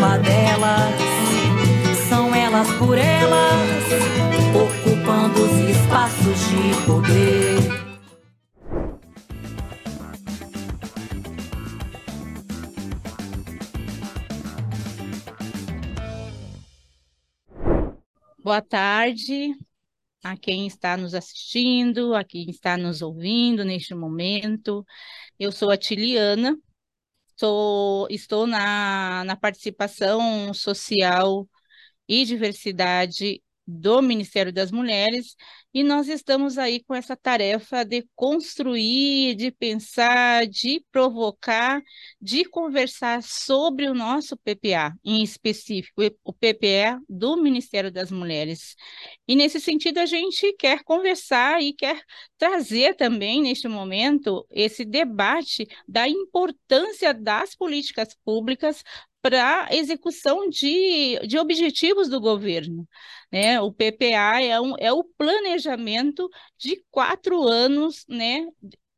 Delas, são elas por elas, ocupando os espaços de poder. Boa tarde, a quem está nos assistindo, a quem está nos ouvindo neste momento. Eu sou a Tiliana, sou, estou na, na participação social e diversidade do Ministério das Mulheres e nós estamos aí com essa tarefa de construir, de pensar, de provocar, de conversar sobre o nosso PPA, em específico, o PPA do Ministério das Mulheres. E nesse sentido, a gente quer conversar e quer trazer também, neste momento, esse debate da importância das políticas públicas para execução de, de objetivos do governo. Né? O PPA é, um, é o planejamento de quatro anos, né?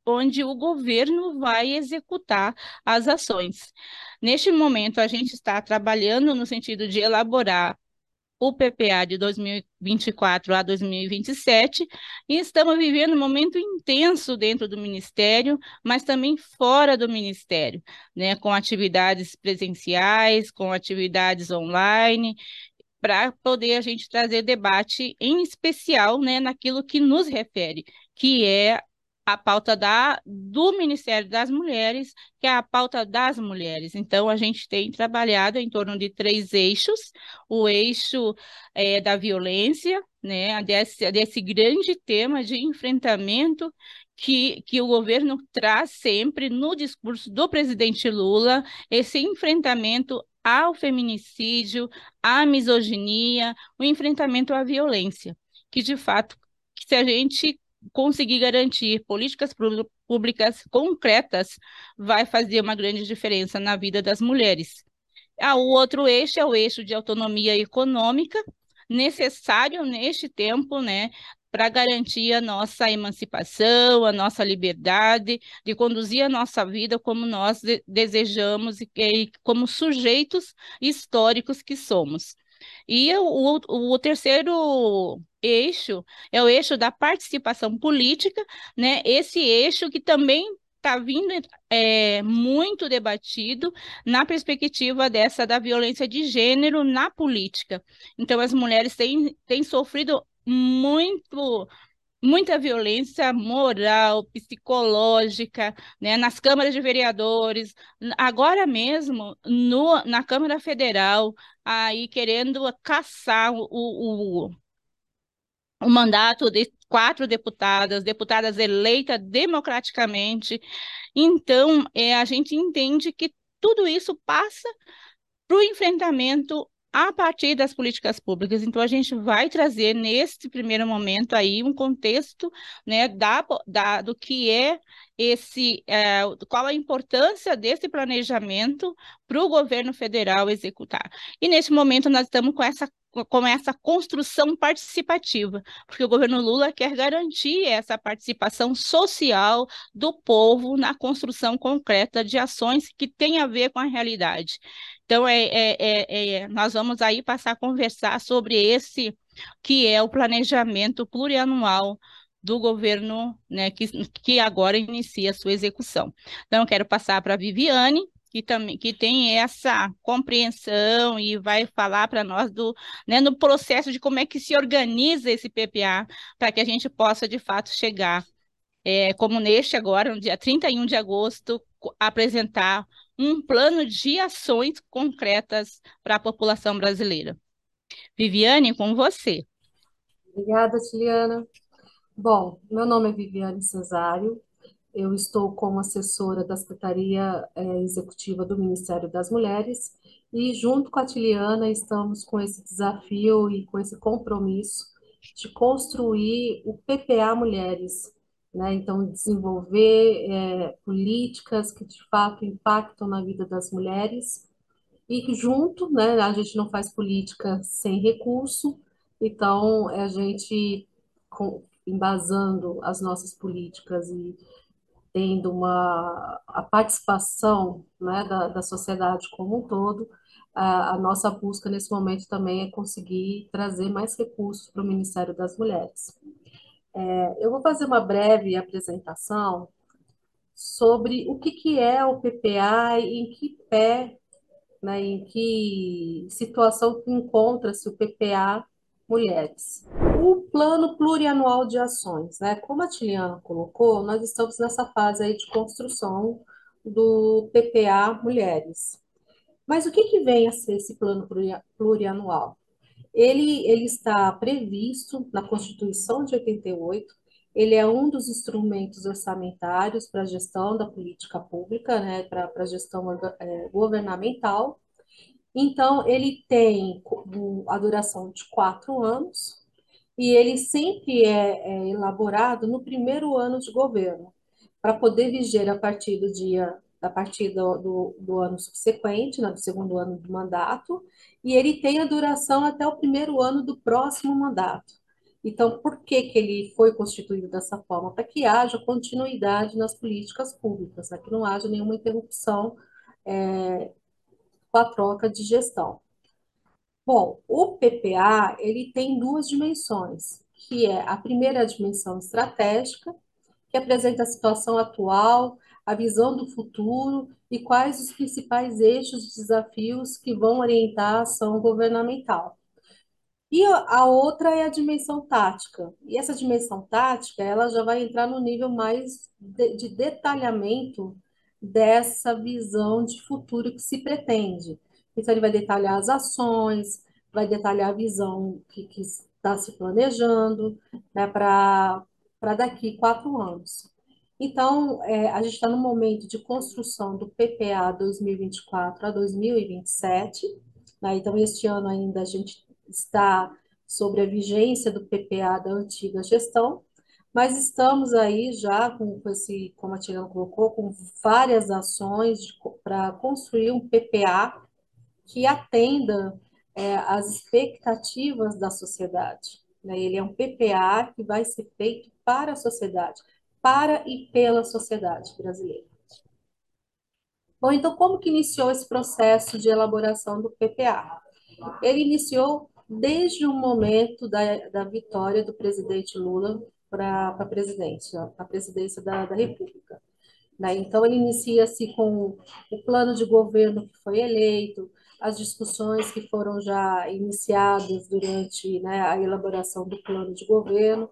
onde o governo vai executar as ações. Neste momento, a gente está trabalhando no sentido de elaborar o PPA de 2024 a 2027 e estamos vivendo um momento intenso dentro do Ministério, mas também fora do Ministério, né, com atividades presenciais, com atividades online, para poder a gente trazer debate em especial né, naquilo que nos refere, que é a pauta da, do Ministério das Mulheres, que é a pauta das mulheres. Então, a gente tem trabalhado em torno de três eixos: o eixo é, da violência, né, desse, desse grande tema de enfrentamento que, que o governo traz sempre no discurso do presidente Lula, esse enfrentamento ao feminicídio, à misoginia, o enfrentamento à violência, que de fato, se a gente conseguir garantir políticas públicas concretas, vai fazer uma grande diferença na vida das mulheres. Ah, o outro eixo é o eixo de autonomia econômica, necessário neste tempo, né, para garantir a nossa emancipação, a nossa liberdade, de conduzir a nossa vida como nós de desejamos e, e como sujeitos históricos que somos. E o, o, o terceiro eixo é o eixo da participação política, né? Esse eixo que também está vindo é, muito debatido na perspectiva dessa da violência de gênero na política. Então, as mulheres têm, têm sofrido muito muita violência moral, psicológica, né, nas câmaras de vereadores, agora mesmo no, na Câmara Federal, aí querendo caçar o, o, o mandato de quatro deputadas, deputadas eleitas democraticamente. Então, é, a gente entende que tudo isso passa para o enfrentamento a partir das políticas públicas. Então, a gente vai trazer, nesse primeiro momento, aí um contexto né, da, da, do que é esse, é, qual a importância desse planejamento para o governo federal executar. E nesse momento nós estamos com essa com essa construção participativa, porque o governo Lula quer garantir essa participação social do povo na construção concreta de ações que têm a ver com a realidade. Então, é, é, é, é, nós vamos aí passar a conversar sobre esse que é o planejamento plurianual do governo né, que, que agora inicia a sua execução. Então, eu quero passar para a Viviane, que também que tem essa compreensão e vai falar para nós do né, no processo de como é que se organiza esse PPA para que a gente possa de fato chegar é, como neste agora, no dia 31 de agosto, apresentar um plano de ações concretas para a população brasileira. Viviane, com você. Obrigada, Tiliana. Bom, meu nome é Viviane Cesário, eu estou como assessora da Secretaria é, Executiva do Ministério das Mulheres e, junto com a Tiliana, estamos com esse desafio e com esse compromisso de construir o PPA Mulheres, né? Então, desenvolver é, políticas que de fato impactam na vida das mulheres e junto, né, a gente não faz política sem recurso, então a gente com, embasando as nossas políticas e tendo uma a participação né, da, da sociedade como um todo, a, a, nossa busca nesse momento também é conseguir trazer mais recursos para o Ministério das Mulheres. É, eu vou fazer uma breve apresentação sobre o que, que é o PPA e em que pé, né, em que situação encontra-se o PPA Mulheres. O Plano Plurianual de Ações, né, como a Tiliana colocou, nós estamos nessa fase aí de construção do PPA Mulheres. Mas o que, que vem a ser esse plano plurianual? Ele, ele está previsto na Constituição de 88, ele é um dos instrumentos orçamentários para a gestão da política pública, né, para a gestão é, governamental. Então, ele tem a duração de quatro anos e ele sempre é, é elaborado no primeiro ano de governo, para poder viger a partir do dia a partir do, do, do, ano subsequente, né, do segundo ano do mandato, e ele tem a duração até o primeiro ano do próximo mandato. Então, por que, que ele foi constituído dessa forma? Para que haja continuidade nas políticas públicas, né, que não haja nenhuma interrupção é, com a troca de gestão. Bom, o PPA ele tem duas dimensões, que é a primeira dimensão estratégica, que apresenta a situação atual, a visão do futuro e quais os principais eixos de desafios que vão orientar a ação governamental. E a outra é a dimensão tática. E essa dimensão tática, ela já vai entrar no nível mais de, de detalhamento dessa visão de futuro que se pretende. Então, ele vai detalhar as ações, vai detalhar a visão que, que está se planejando né, para daqui quatro anos. Então, é, a gente está no momento de construção do PPA 2024 a 2027. Né? Então, este ano ainda a gente está sobre a vigência do PPA da antiga gestão, mas estamos aí já com, com esse, como a Tirana colocou, com várias ações para construir um PPA que atenda é, às expectativas da sociedade. Né? Ele é um PPA que vai ser feito para a sociedade para e pela sociedade brasileira. Bom, então como que iniciou esse processo de elaboração do PPA? Ele iniciou desde o momento da, da vitória do presidente Lula para a presidência, a presidência da, da República. Né? Então, ele inicia-se com o plano de governo que foi eleito, as discussões que foram já iniciadas durante né, a elaboração do plano de governo,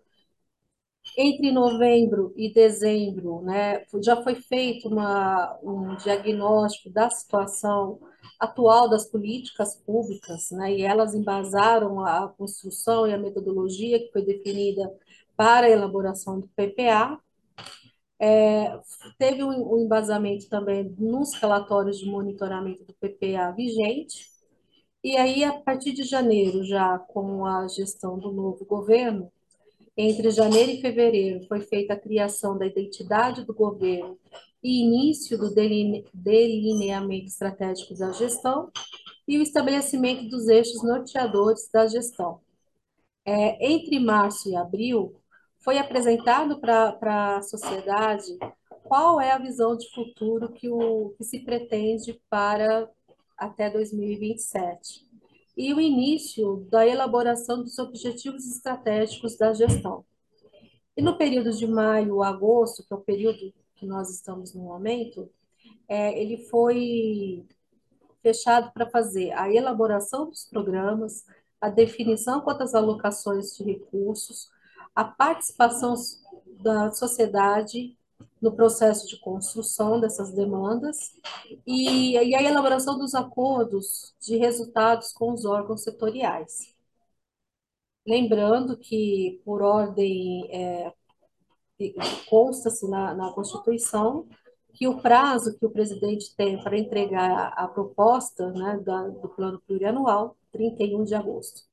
entre novembro e dezembro, né, já foi feito uma, um diagnóstico da situação atual das políticas públicas, né, e elas embasaram a construção e a metodologia que foi definida para a elaboração do PPA. É, teve um, um embasamento também nos relatórios de monitoramento do PPA vigente, e aí, a partir de janeiro, já com a gestão do novo governo, entre janeiro e fevereiro foi feita a criação da identidade do governo e início do delineamento estratégico da gestão e o estabelecimento dos eixos norteadores da gestão. É, entre março e abril, foi apresentado para a sociedade qual é a visão de futuro que, o, que se pretende para até 2027 e o início da elaboração dos objetivos estratégicos da gestão. E no período de maio a agosto, que é o período que nós estamos no momento, é, ele foi fechado para fazer a elaboração dos programas, a definição quanto às alocações de recursos, a participação da sociedade no processo de construção dessas demandas e, e a elaboração dos acordos de resultados com os órgãos setoriais. Lembrando que, por ordem, é, consta-se na, na Constituição que o prazo que o presidente tem para entregar a proposta né, da, do plano plurianual, 31 de agosto.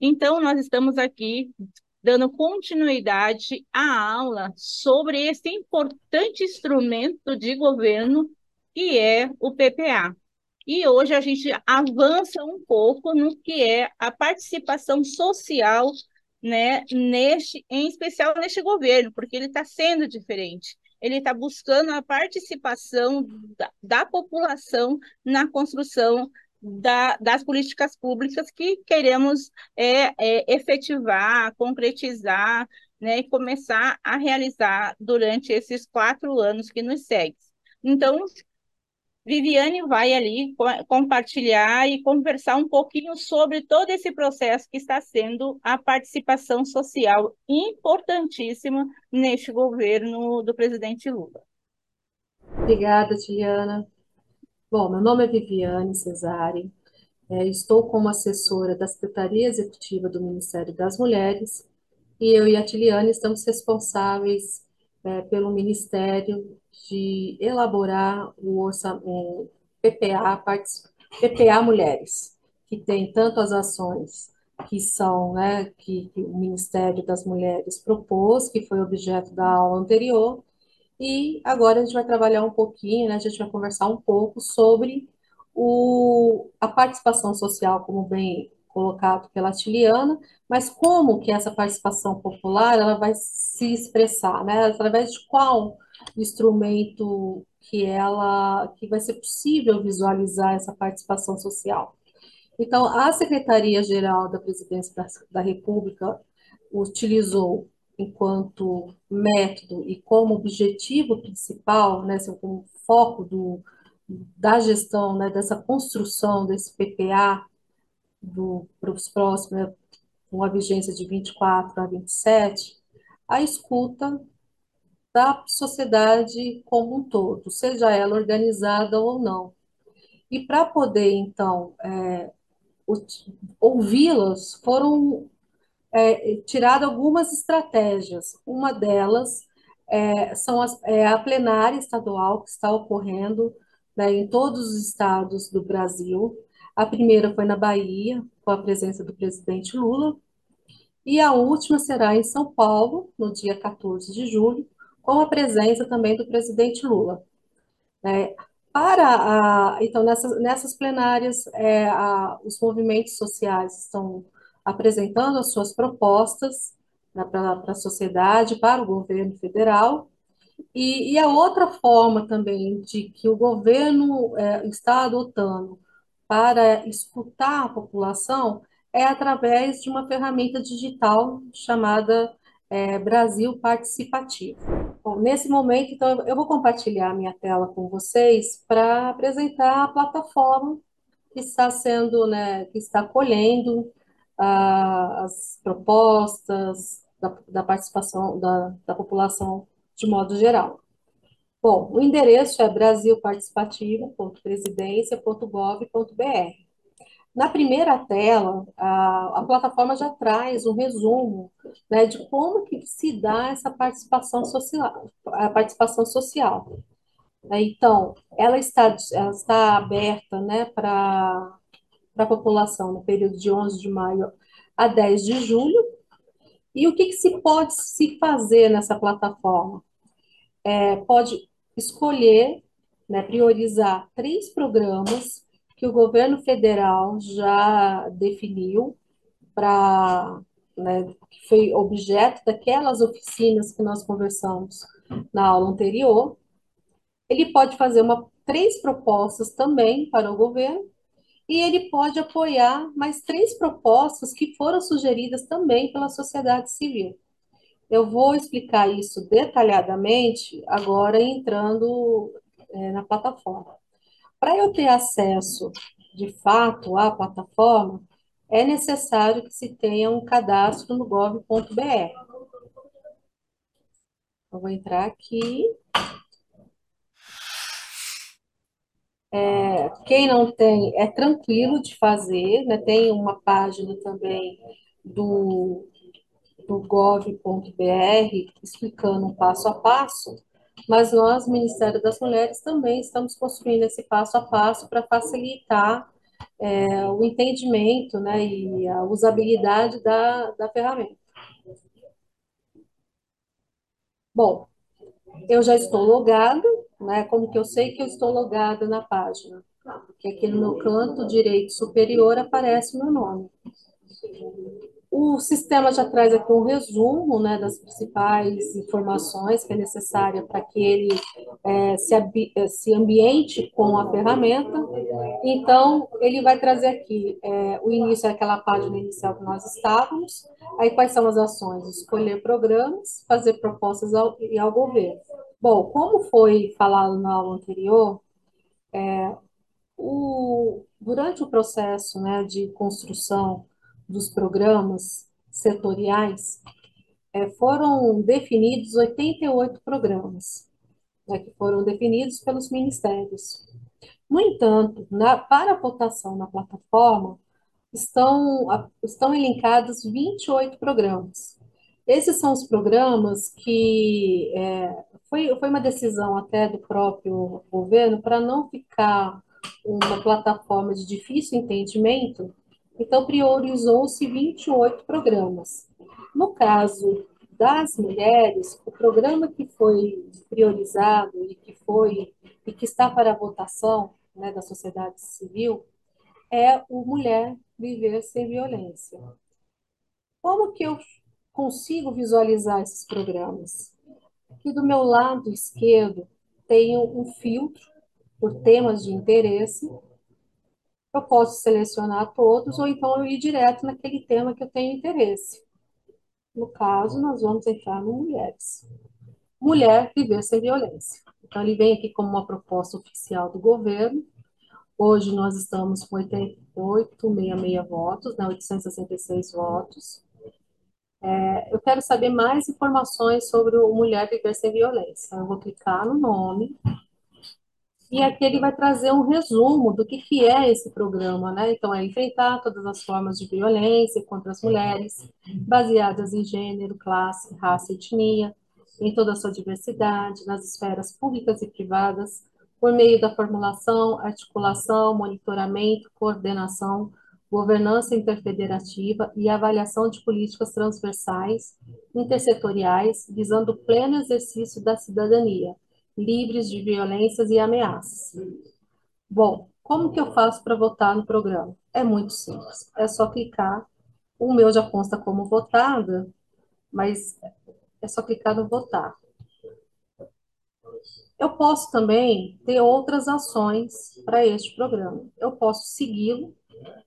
Então, nós estamos aqui dando continuidade à aula sobre esse importante instrumento de governo que é o PPA. E hoje a gente avança um pouco no que é a participação social, né, neste, em especial neste governo, porque ele está sendo diferente. Ele está buscando a participação da, da população na construção da, das políticas públicas que queremos é, é, efetivar, concretizar né, e começar a realizar durante esses quatro anos que nos seguem. Então, Viviane vai ali compartilhar e conversar um pouquinho sobre todo esse processo que está sendo a participação social importantíssima neste governo do presidente Lula. Obrigada, Tiliana. Bom, meu nome é Viviane Cesare, é, estou como assessora da Secretaria Executiva do Ministério das Mulheres e eu e a Tiliane estamos responsáveis é, pelo Ministério de elaborar o orçamento PPA, PPA Mulheres, que tem tanto as ações que são, né, que, que o Ministério das Mulheres propôs, que foi objeto da aula anterior, e agora a gente vai trabalhar um pouquinho, né? A gente vai conversar um pouco sobre o, a participação social, como bem colocado pela Tiliana, mas como que essa participação popular ela vai se expressar, né? Através de qual instrumento que ela que vai ser possível visualizar essa participação social. Então, a Secretaria-Geral da Presidência da, da República utilizou enquanto método e como objetivo principal, né, assim, como foco do, da gestão, né, dessa construção desse PPA para os próximos, né, a vigência de 24 a 27, a escuta da sociedade como um todo, seja ela organizada ou não. E para poder, então, é, ouvi-las, foram é, tirado algumas estratégias. Uma delas é, são as, é a plenária estadual que está ocorrendo né, em todos os estados do Brasil. A primeira foi na Bahia, com a presença do presidente Lula, e a última será em São Paulo, no dia 14 de julho, com a presença também do presidente Lula. É, para a, então, nessas, nessas plenárias, é, a, os movimentos sociais estão apresentando as suas propostas né, para a sociedade, para o governo federal. E, e, a outra forma também de que o governo é, está adotando para escutar a população é através de uma ferramenta digital chamada é, Brasil Participativo. Bom, nesse momento, então, eu vou compartilhar minha tela com vocês para apresentar a plataforma que está sendo, né, que está colhendo as propostas da, da participação da, da população de modo geral. Bom, o endereço é brasilparticipativo.presidência.gov.br. Na primeira tela, a, a, plataforma já traz um resumo né, de como que se dá essa participação social. A participação social. Então, ela está, ela está aberta né, para para a população no período de 11 de maio a 10 de julho. E o que, que se pode se fazer nessa plataforma? É, pode escolher, né, priorizar três programas que o governo federal já definiu para né, que foi objeto daquelas oficinas que nós conversamos na aula anterior. Ele pode fazer uma, três propostas também para o governo e ele pode apoiar mais três propostas que foram sugeridas também pela sociedade civil. Eu vou explicar isso detalhadamente agora entrando é, na plataforma. Para eu ter acesso de fato à plataforma, é necessário que se tenha um cadastro no gov.br. Eu vou entrar aqui. É, quem não tem, é tranquilo de fazer, né? Tem uma página também do, do gov.br explicando passo a passo, mas nós, Ministério das Mulheres, também estamos construindo esse passo a passo para facilitar é, o entendimento né, e a usabilidade da, da ferramenta. Bom, eu já estou logado, né? Como que eu sei que eu estou logada na página? Porque aqui no canto direito superior aparece o meu nome. O sistema já traz aqui um resumo né, das principais informações que é necessária para que ele é, se, é, se, ambiente com a ferramenta. Então, ele vai trazer aqui é, o início daquela página inicial que nós estávamos, aí quais são as ações? Escolher programas, fazer propostas ao, ao governo. Bom, como foi falado na aula anterior, é, o, durante o processo né, de construção dos programas setoriais, é, foram definidos 88 programas, né, que foram definidos pelos ministérios. No entanto, na, para votação na plataforma, estão, estão elencados 28 programas. Esses são os programas que é, foi, foi uma decisão até do próprio governo para não ficar uma plataforma de difícil entendimento, então, priorizou-se 28 programas. No caso das mulheres, o programa que foi priorizado e que foi e que está para votação né, da sociedade civil é o Mulher Viver Sem Violência. Como que eu consigo visualizar esses programas? Aqui do meu lado esquerdo tenho um filtro por temas de interesse eu posso selecionar todos ou então eu ir direto naquele tema que eu tenho interesse. No caso, nós vamos entrar no mulheres. Mulher viver sem violência. Então, ele vem aqui como uma proposta oficial do governo. Hoje nós estamos com 8866 votos, né, 866 votos. É, eu quero saber mais informações sobre o Mulher Viver Sem Violência. Eu vou clicar no nome, e aqui ele vai trazer um resumo do que, que é esse programa, né? Então, é enfrentar todas as formas de violência contra as mulheres, baseadas em gênero, classe, raça e etnia, em toda a sua diversidade, nas esferas públicas e privadas, por meio da formulação, articulação, monitoramento, coordenação, governança interfederativa e avaliação de políticas transversais, intersetoriais, visando o pleno exercício da cidadania livres de violências e ameaças. Bom, como que eu faço para votar no programa? É muito simples, é só clicar. O meu já consta como votada, mas é só clicar no votar. Eu posso também ter outras ações para este programa. Eu posso segui-lo,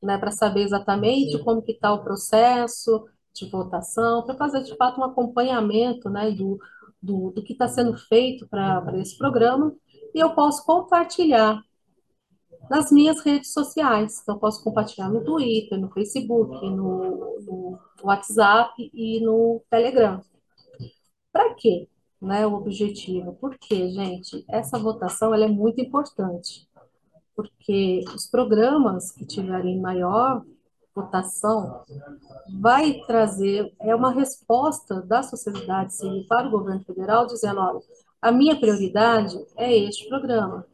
né, para saber exatamente como que está o processo de votação, para fazer de fato um acompanhamento, né, do, do, do que está sendo feito para esse programa e eu posso compartilhar nas minhas redes sociais. Então, posso compartilhar no Twitter, no Facebook, no, no WhatsApp e no Telegram. Para quê? Né, o objetivo. Porque, gente, essa votação ela é muito importante. Porque os programas que tiverem maior votação vai trazer é uma resposta da sociedade civil para o governo federal dizendo, olha, a minha prioridade é este programa.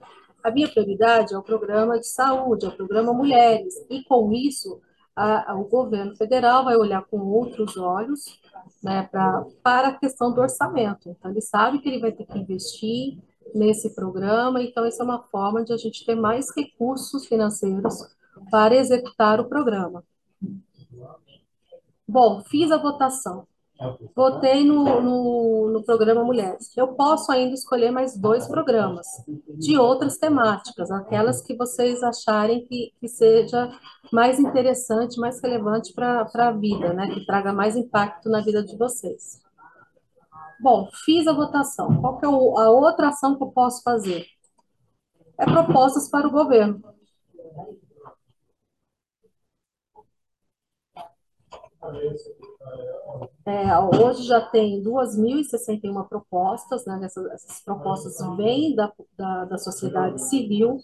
A minha prioridade é o programa de saúde, é o programa Mulheres. E com isso, a, a, o governo federal vai olhar com outros olhos né, pra, para a questão do orçamento. Então, ele sabe que ele vai ter que investir nesse programa, então, isso é uma forma de a gente ter mais recursos financeiros para executar o programa. Bom, fiz a votação. Votei no, no, no, programa Mulheres. Eu posso ainda escolher mais dois programas de outras temáticas, aquelas que vocês acharem que, que seja mais interessante, mais relevante para a vida, né? Que traga mais impacto na vida de vocês. Bom, fiz a votação. Qual que é a outra ação que eu posso fazer? É propostas para o governo. É, hoje já tem 2.061 propostas, né? Essas, essas propostas vêm da, da, da, sociedade civil.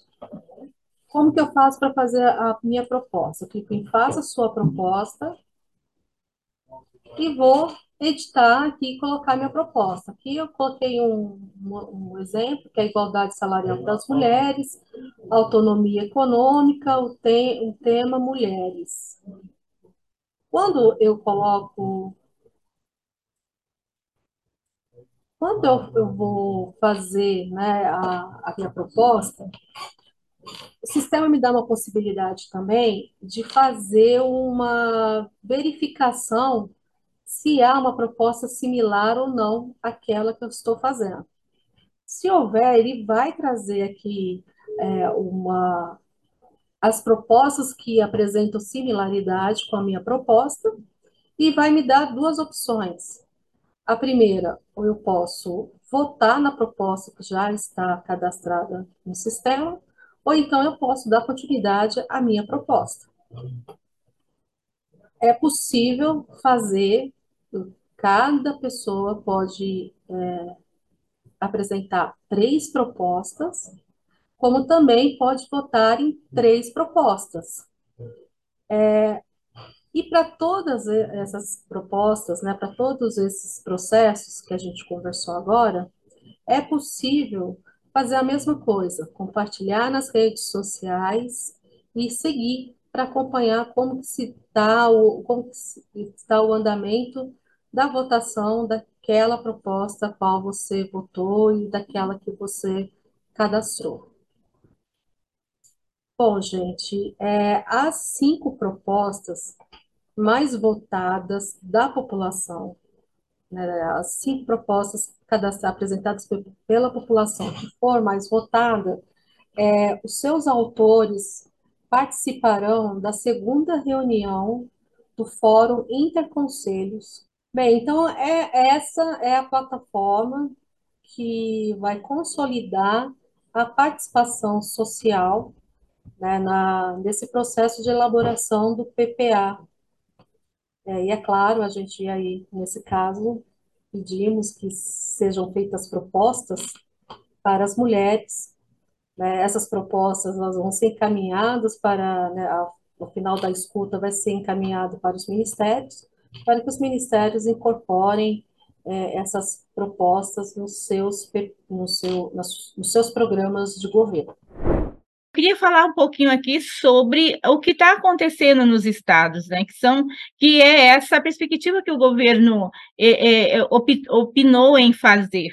Como que eu faço para fazer a minha proposta? Eu clico em Faça Sua Proposta e vou editar aqui e colocar minha proposta. Aqui eu coloquei um, um, exemplo, que é a igualdade salarial das mulheres, autonomia econômica, o, te, o tema mulheres. Quando eu coloco. Quando eu, eu vou fazer né, a, a minha proposta, o sistema me dá uma possibilidade também de fazer uma verificação se há uma proposta similar ou não àquela que eu estou fazendo. Se houver, ele vai trazer aqui é, uma, as propostas que apresentam similaridade com a minha proposta e vai me dar duas opções. A primeira, ou eu posso votar na proposta que já está cadastrada no sistema, ou então eu posso dar continuidade à minha proposta. É possível fazer, cada pessoa pode é, apresentar três propostas como também pode votar em três propostas. É, e para todas essas propostas, né, para todos esses processos que a gente conversou agora, é possível fazer a mesma coisa, compartilhar nas redes sociais e seguir para acompanhar como está o, como o andamento da votação daquela proposta a qual você votou e daquela que você cadastrou. Bom, gente, é, as cinco propostas mais votadas da população, né, as cinco propostas apresentadas pela população que for mais votada, é, os seus autores participarão da segunda reunião do Fórum Interconselhos. Bem, então é, essa é a plataforma que vai consolidar a participação social né, na, nesse processo de elaboração do PPA. É, e é claro, a gente aí, nesse caso, pedimos que sejam feitas propostas para as mulheres. Né, essas propostas elas vão ser encaminhadas para, né, final da escuta, vai ser encaminhado para os ministérios, para que os ministérios incorporem é, essas propostas nos seus, no seu, nos seus programas de governo queria falar um pouquinho aqui sobre o que está acontecendo nos estados, né? Que são que é essa perspectiva que o governo é, é, opinou em fazer,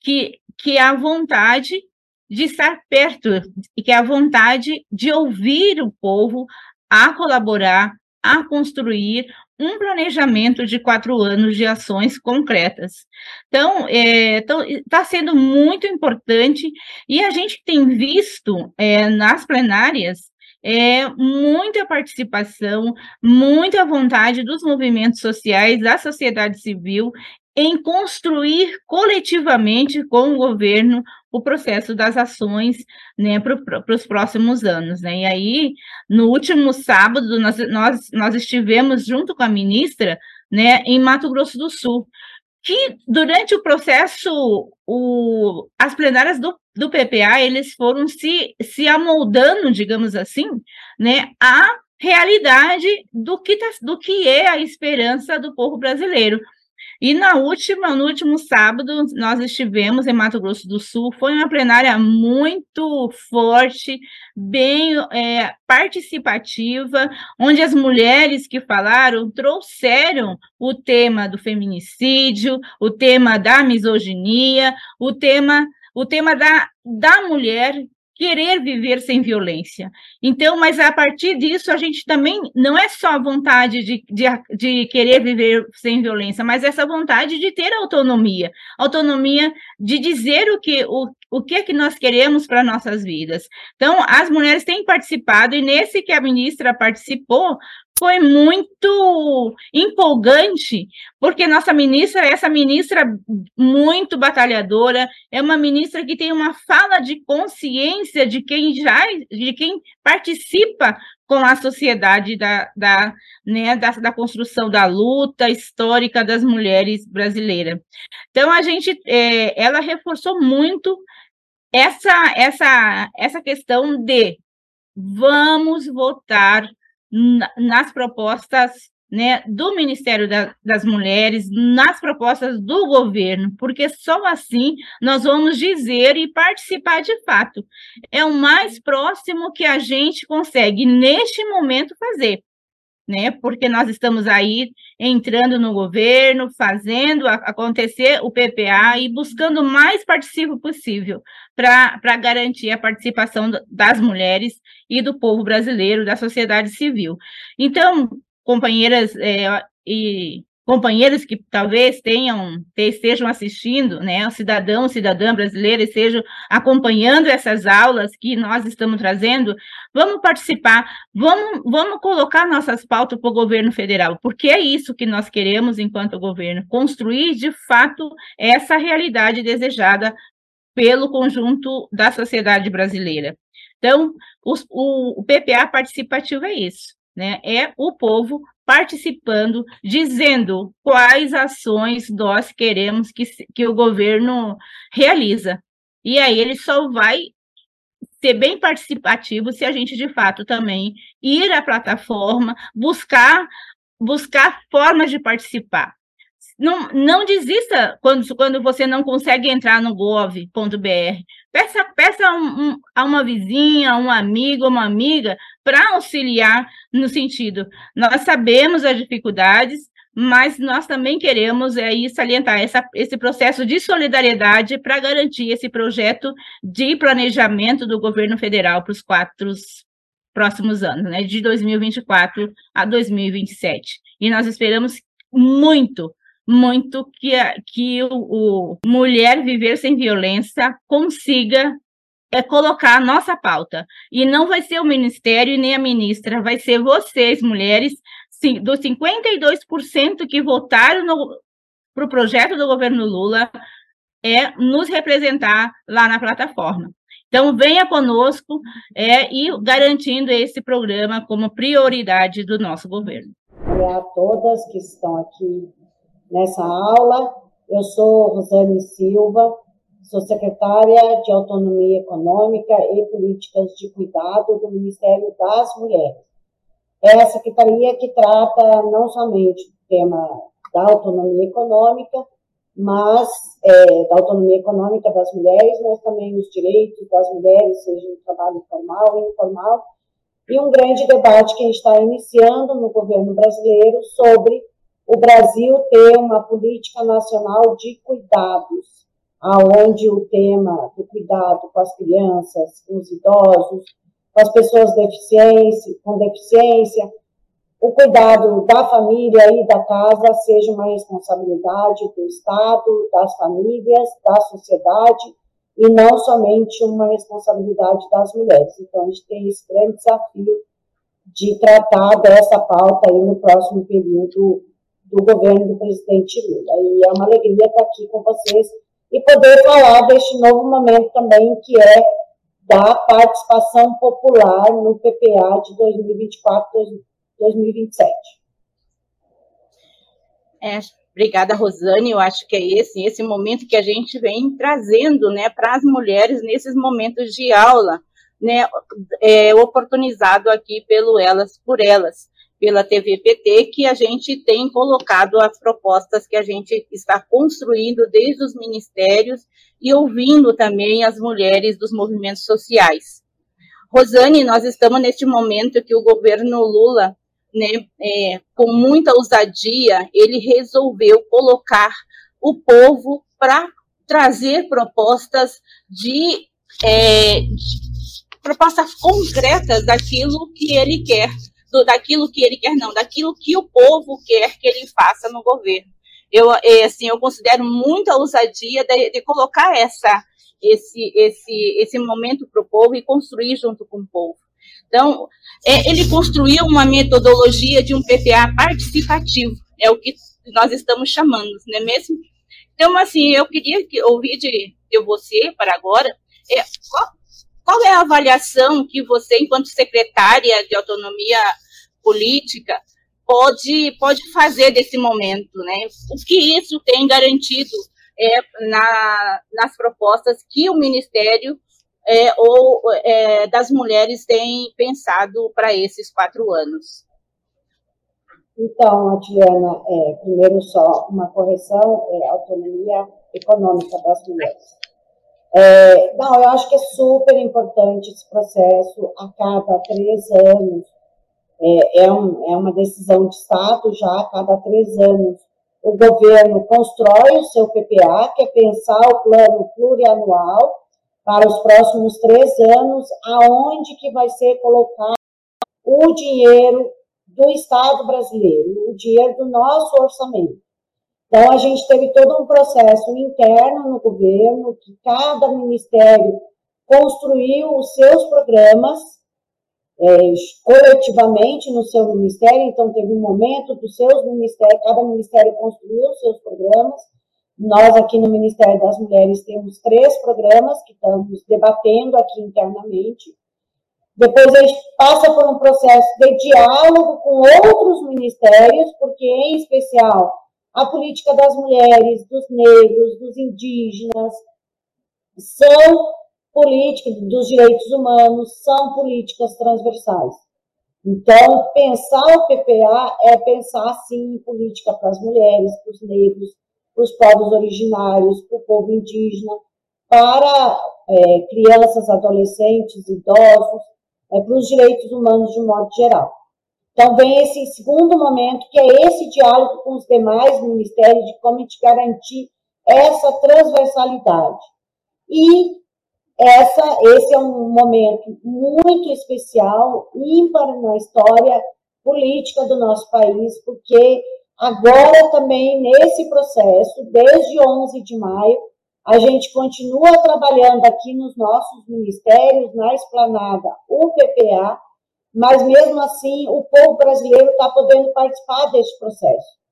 que que é a vontade de estar perto e que é a vontade de ouvir o povo a colaborar, a construir um planejamento de quatro anos de ações concretas. Então, está é, então, tá sendo muito importante e a gente tem visto é, nas plenárias é, muita participação, muita vontade dos movimentos sociais, da sociedade civil em construir coletivamente com o governo o processo das ações né, para os próximos anos. Né? E aí, no último sábado, nós, nós, nós estivemos junto com a ministra né, em Mato Grosso do Sul, que durante o processo, o, as plenárias do, do PPA, eles foram se, se amoldando, digamos assim, né, à realidade do que, tá, do que é a esperança do povo brasileiro. E na última, no último sábado, nós estivemos em Mato Grosso do Sul. Foi uma plenária muito forte, bem é, participativa, onde as mulheres que falaram trouxeram o tema do feminicídio, o tema da misoginia, o tema, o tema da, da mulher querer viver sem violência. Então, mas a partir disso, a gente também não é só a vontade de, de, de, querer viver sem violência, mas essa vontade de ter autonomia, autonomia de dizer o que o, o que é que nós queremos para nossas vidas. Então, as mulheres têm participado, e nesse que a ministra participou, foi muito empolgante, porque nossa ministra é essa ministra muito batalhadora, é uma ministra que tem uma fala de consciência de quem já de quem participa com a sociedade da, da, né, da, da construção da luta histórica das mulheres brasileiras. Então a gente é, ela reforçou muito essa essa essa questão de vamos votar nas propostas né, do Ministério da, das Mulheres, nas propostas do governo, porque só assim nós vamos dizer e participar de fato. É o mais próximo que a gente consegue, neste momento, fazer. Né, porque nós estamos aí entrando no governo, fazendo acontecer o PPA e buscando o mais participo possível para garantir a participação das mulheres e do povo brasileiro, da sociedade civil. Então, companheiras é, e companheiros que talvez tenham, estejam assistindo, né, cidadão, cidadã brasileira, estejam acompanhando essas aulas que nós estamos trazendo, vamos participar, vamos, vamos colocar nossas pautas para o governo federal, porque é isso que nós queremos enquanto governo, construir de fato essa realidade desejada pelo conjunto da sociedade brasileira. Então, os, o, o PPA participativo é isso, né? É o povo participando, dizendo quais ações nós queremos que, que o governo realiza. E aí ele só vai ser bem participativo se a gente de fato também ir à plataforma, buscar buscar formas de participar não, não desista quando, quando você não consegue entrar no gov.br. Peça, peça um, um, a uma vizinha, um amigo, uma amiga, para auxiliar no sentido. Nós sabemos as dificuldades, mas nós também queremos aí salientar essa, esse processo de solidariedade para garantir esse projeto de planejamento do governo federal para os quatro próximos anos, né, de 2024 a 2027. E nós esperamos muito muito que, que o, o Mulher Viver Sem Violência consiga é colocar a nossa pauta. E não vai ser o Ministério e nem a ministra, vai ser vocês, mulheres, sim, dos 52% que votaram para o projeto do governo Lula, é nos representar lá na plataforma. Então, venha conosco é, e garantindo esse programa como prioridade do nosso governo. Olá a todas que estão aqui nessa aula. Eu sou Rosane Silva, sou secretária de Autonomia Econômica e Políticas de Cuidado do Ministério das Mulheres. É a secretaria que trata não somente do tema da autonomia econômica, mas é, da autonomia econômica das mulheres, mas também os direitos das mulheres, seja no trabalho formal ou informal, e um grande debate que a gente está iniciando no governo brasileiro sobre o Brasil ter uma política nacional de cuidados, aonde o tema do cuidado com as crianças, com os idosos, com as pessoas deficiência, com deficiência, o cuidado da família e da casa seja uma responsabilidade do Estado, das famílias, da sociedade e não somente uma responsabilidade das mulheres. Então, a gente tem esse grande desafio de tratar dessa pauta aí no próximo período do governo do presidente Lula. E é uma alegria estar aqui com vocês e poder falar deste novo momento também, que é da participação popular no PPA de 2024-2027. É, obrigada, Rosane. Eu acho que é esse, esse momento que a gente vem trazendo né, para as mulheres nesses momentos de aula, né, é, oportunizado aqui pelo Elas por Elas pela TVPT, que a gente tem colocado as propostas que a gente está construindo desde os ministérios e ouvindo também as mulheres dos movimentos sociais. Rosane, nós estamos neste momento que o governo Lula, né, é, com muita ousadia, ele resolveu colocar o povo para trazer propostas de, é, de propostas concretas daquilo que ele quer do, daquilo que ele quer, não, daquilo que o povo quer que ele faça no governo. Eu, é, assim, eu considero muita ousadia de, de colocar essa, esse, esse, esse momento para o povo e construir junto com o povo. Então, é, ele construiu uma metodologia de um PPA participativo, é o que nós estamos chamando, não é mesmo? Então, assim, eu queria ouvir de, de você, para agora, é, qual, qual é a avaliação que você, enquanto secretária de autonomia política, pode, pode fazer desse momento, né? O que isso tem garantido é, na, nas propostas que o Ministério é, ou é, das mulheres tem pensado para esses quatro anos? Então, Atiliana, é, primeiro só uma correção, é autonomia econômica das mulheres. É, não, eu acho que é super importante esse processo a cada três anos. É, é, um, é uma decisão de Estado já a cada três anos. O governo constrói o seu PPA, que é pensar o plano plurianual para os próximos três anos, aonde que vai ser colocado o dinheiro do Estado brasileiro, o dinheiro do nosso orçamento. Então, a gente teve todo um processo interno no governo, que cada ministério construiu os seus programas é, coletivamente no seu ministério, então teve um momento dos seus ministérios, cada ministério construiu os seus programas. Nós aqui no Ministério das Mulheres temos três programas que estamos debatendo aqui internamente. Depois a gente passa por um processo de diálogo com outros ministérios, porque em especial a política das mulheres, dos negros, dos indígenas, são políticas dos direitos humanos, são políticas transversais. Então, pensar o PPA é pensar, sim, em política para as mulheres, para os negros, para os povos originários, para o povo indígena, para é, crianças, adolescentes, idosos, é, para os direitos humanos de um modo geral. Então, vem esse segundo momento, que é esse diálogo com os demais ministérios de como a gente garantir essa transversalidade. E essa, esse é um momento muito especial, ímpar na história política do nosso país, porque agora também nesse processo, desde 11 de maio, a gente continua trabalhando aqui nos nossos ministérios, na esplanada, o PPA, mas mesmo assim o povo brasileiro está podendo participar desse processo.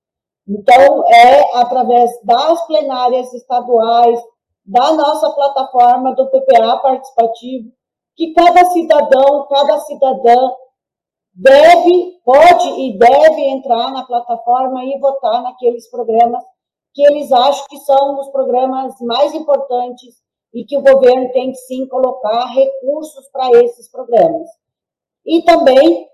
Então, é através das plenárias estaduais, da nossa plataforma do PPA participativo, que cada cidadão, cada cidadã deve, pode e deve entrar na plataforma e votar naqueles programas que eles acham que são os programas mais importantes e que o governo tem que sim colocar recursos para esses programas. E também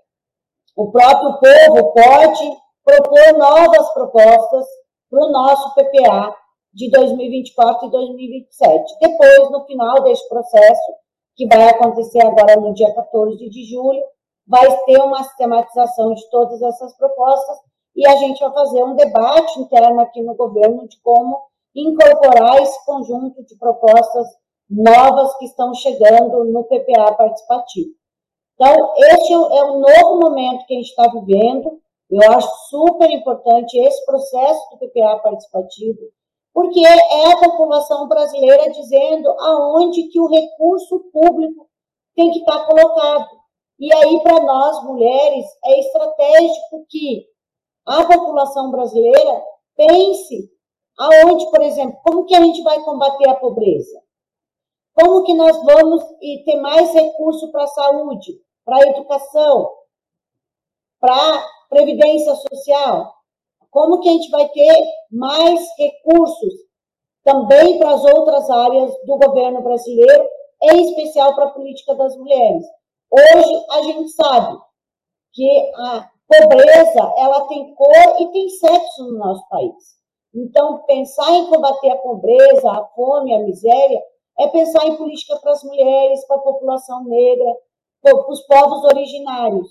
o próprio povo pode propor novas propostas para o nosso PPA de 2024 e 2027. Depois, no final deste processo, que vai acontecer agora no dia 14 de julho, vai ter uma sistematização de todas essas propostas e a gente vai fazer um debate interno aqui no governo de como incorporar esse conjunto de propostas novas que estão chegando no PPA participativo. Então, este é um novo momento que a gente está vivendo. Eu acho super importante esse processo do PPA participativo, porque é a população brasileira dizendo aonde que o recurso público tem que estar colocado. E aí, para nós, mulheres, é estratégico que a população brasileira pense aonde, por exemplo, como que a gente vai combater a pobreza? Como que nós vamos ter mais recurso para a saúde? para a educação, para a previdência social? Como que a gente vai ter mais recursos também para as outras áreas do governo brasileiro, em especial para a política das mulheres? Hoje a gente sabe que a pobreza ela tem cor e tem sexo no nosso país. Então, pensar em combater a pobreza, a fome, a miséria, é pensar em política para as mulheres, para a população negra, os povos originários.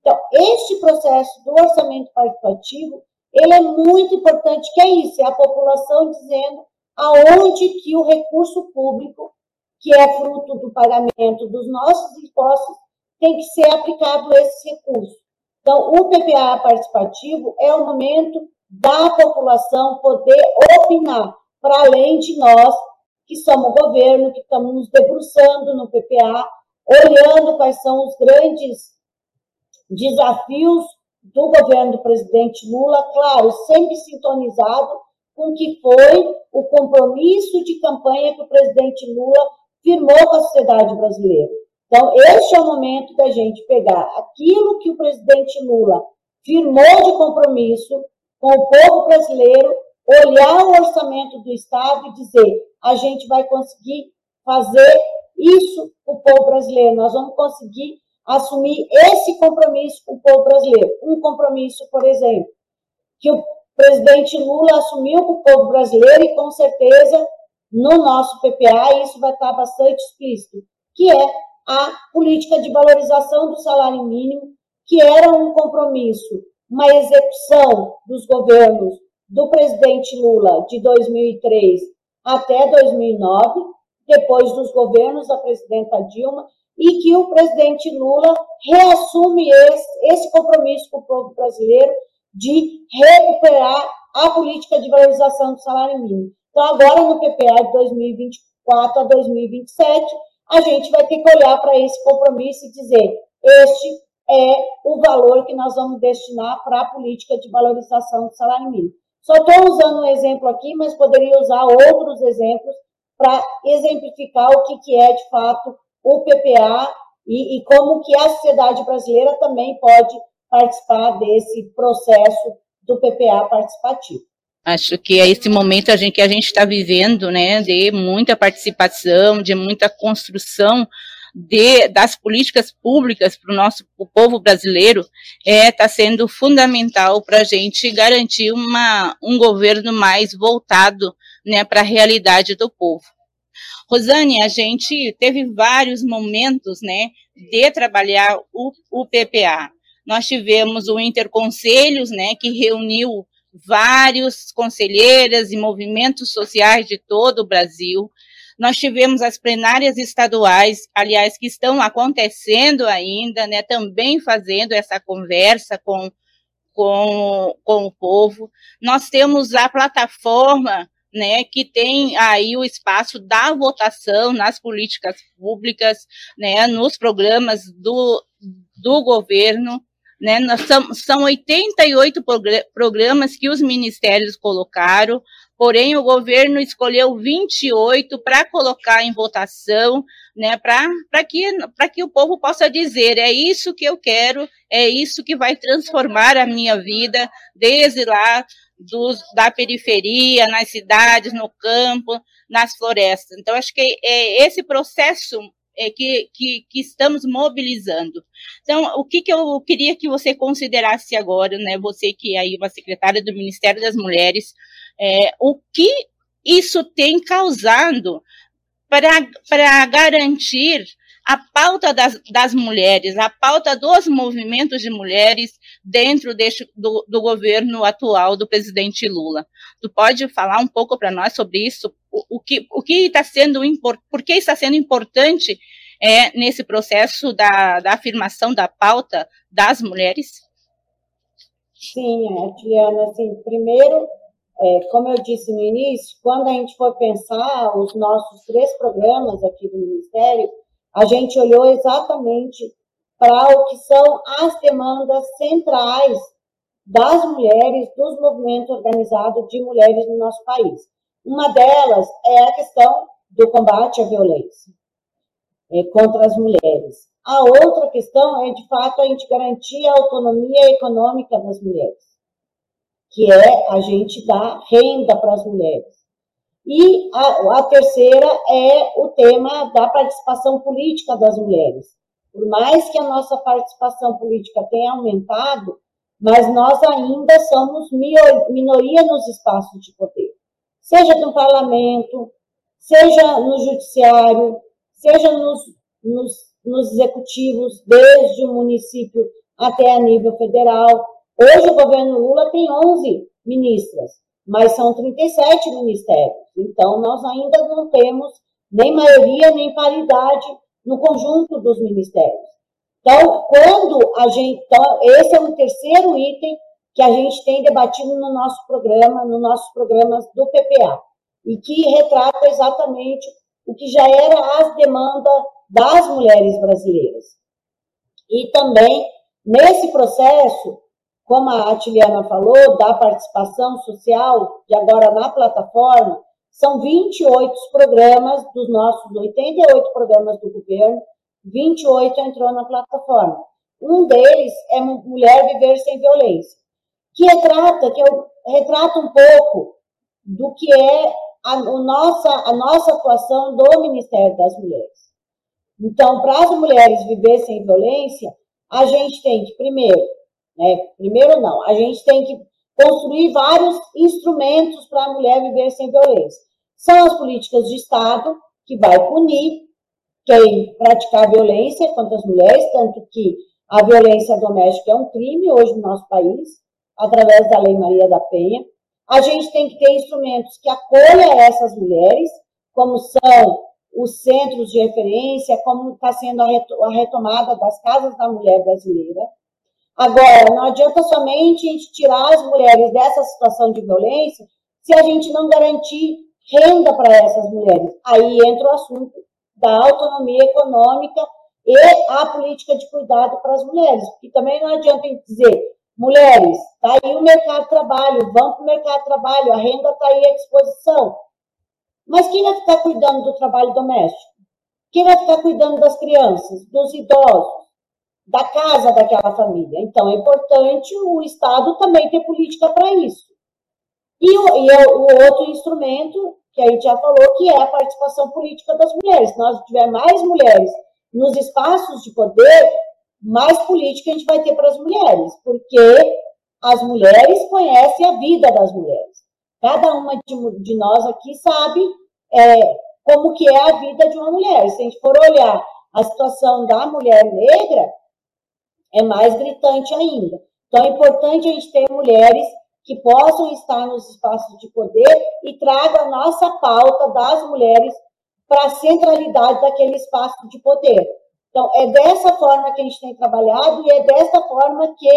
Então, este processo do orçamento participativo, ele é muito importante, que é isso, é a população dizendo aonde que o recurso público, que é fruto do pagamento dos nossos impostos, tem que ser aplicado esse recurso. Então, o PPA participativo é o momento da população poder opinar, para além de nós, que somos governo, que estamos nos debruçando no PPA, olhando quais são os grandes desafios do governo do presidente Lula, claro, sempre sintonizado com o que foi o compromisso de campanha que o presidente Lula firmou com a sociedade brasileira. Então, este é o momento da gente pegar aquilo que o presidente Lula firmou de compromisso com o povo brasileiro, olhar o orçamento do Estado e dizer: a gente vai conseguir fazer isso o povo brasileiro, nós vamos conseguir assumir esse compromisso com o povo brasileiro. Um compromisso, por exemplo, que o presidente Lula assumiu com o povo brasileiro e, com certeza, no nosso PPA, isso vai estar bastante explícito, que é a política de valorização do salário mínimo, que era um compromisso, uma execução dos governos do presidente Lula de 2003 até 2009, depois dos governos da presidenta Dilma, e que o presidente Lula reassume esse, esse compromisso com o povo brasileiro de recuperar a política de valorização do salário mínimo. Então, agora no PPA de 2024 a 2027, a gente vai ter que olhar para esse compromisso e dizer: este é o valor que nós vamos destinar para a política de valorização do salário mínimo. Só estou usando um exemplo aqui, mas poderia usar outros exemplos para exemplificar o que, que é, de fato, o PPA e, e como que a sociedade brasileira também pode participar desse processo do PPA participativo. Acho que é esse momento a gente, que a gente está vivendo, né, de muita participação, de muita construção de, das políticas públicas para o nosso o povo brasileiro, está é, tá sendo fundamental para a gente garantir uma, um governo mais voltado né, para a realidade do povo. Rosane, a gente teve vários momentos, né, de trabalhar o, o PPA. Nós tivemos o Interconselhos, né, que reuniu vários conselheiras e movimentos sociais de todo o Brasil. Nós tivemos as plenárias estaduais, aliás, que estão acontecendo ainda, né, também fazendo essa conversa com, com, com o povo. Nós temos a plataforma né, que tem aí o espaço da votação nas políticas públicas, né, nos programas do, do governo, né, são, são 88 programas que os ministérios colocaram, porém o governo escolheu 28 para colocar em votação, né, para que, que o povo possa dizer, é isso que eu quero, é isso que vai transformar a minha vida, desde lá dos, da periferia, nas cidades, no campo, nas florestas. Então, acho que é esse processo é que, que, que, estamos mobilizando. Então, o que, que eu queria que você considerasse agora, né, você que é aí uma secretária do Ministério das Mulheres, é, o que isso tem causado para garantir a pauta das, das, mulheres, a pauta dos movimentos de mulheres dentro deste, do, do governo atual do presidente Lula. Tu pode falar um pouco para nós sobre isso? O, o que o que está sendo por que está sendo importante é, nesse processo da, da afirmação da pauta das mulheres? Sim, Juliana, assim, primeiro, é, como eu disse no início, quando a gente for pensar os nossos três programas aqui do Ministério, a gente olhou exatamente para o que são as demandas centrais das mulheres, dos movimentos organizados de mulheres no nosso país. Uma delas é a questão do combate à violência é, contra as mulheres. A outra questão é, de fato, a gente garantir a autonomia econômica das mulheres, que é a gente dar renda para as mulheres. E a, a terceira é o tema da participação política das mulheres. Por mais que a nossa participação política tenha aumentado, mas nós ainda somos minoria nos espaços de poder. Seja no parlamento, seja no judiciário, seja nos, nos, nos executivos, desde o município até a nível federal. Hoje o governo Lula tem 11 ministras, mas são 37 ministérios. Então, nós ainda não temos nem maioria, nem paridade no conjunto dos ministérios. Então, quando a gente. Então, esse é um terceiro item que a gente tem debatido no nosso programa, nos nossos programas do PPA, e que retrata exatamente o que já era as demandas das mulheres brasileiras. E também, nesse processo, como a Atiliana falou, da participação social, de agora na plataforma, são 28 programas dos nossos 88 programas do governo, 28 entrou na plataforma. Um deles é Mulher Viver Sem Violência, que retrata, que eu retrata um pouco do que é a, nossa, a nossa atuação do Ministério das Mulheres. Então, para as mulheres viver sem violência, a gente tem que, primeiro, né, primeiro não, a gente tem que construir vários instrumentos para a mulher viver sem violência. São as políticas de Estado, que vai punir quem praticar violência contra as mulheres, tanto que a violência doméstica é um crime hoje no nosso país, através da Lei Maria da Penha. A gente tem que ter instrumentos que acolham essas mulheres, como são os centros de referência, como está sendo a retomada das casas da mulher brasileira. Agora, não adianta somente a gente tirar as mulheres dessa situação de violência se a gente não garantir renda para essas mulheres. Aí entra o assunto da autonomia econômica e a política de cuidado para as mulheres, porque também não adianta a gente dizer, mulheres, está aí o mercado de trabalho, vão para o mercado de trabalho, a renda está aí à disposição. Mas quem vai ficar cuidando do trabalho doméstico? Quem vai ficar cuidando das crianças, dos idosos, da casa daquela família? Então, é importante o Estado também ter política para isso. E, o, e o, outro instrumento, que a gente já falou, que é a participação política das mulheres. Se nós tiver mais mulheres nos espaços de poder, mais política a gente vai ter para as mulheres, porque as mulheres conhecem a vida das mulheres. Cada uma de, de nós aqui sabe é, como que é a vida de uma mulher. Se a gente for olhar a situação da mulher negra, é mais gritante ainda. Então, é importante a gente ter mulheres que possam estar nos espaços de poder e traga a nossa pauta das mulheres para a centralidade daquele espaço de poder. Então, é dessa forma que a gente tem trabalhado e é dessa forma que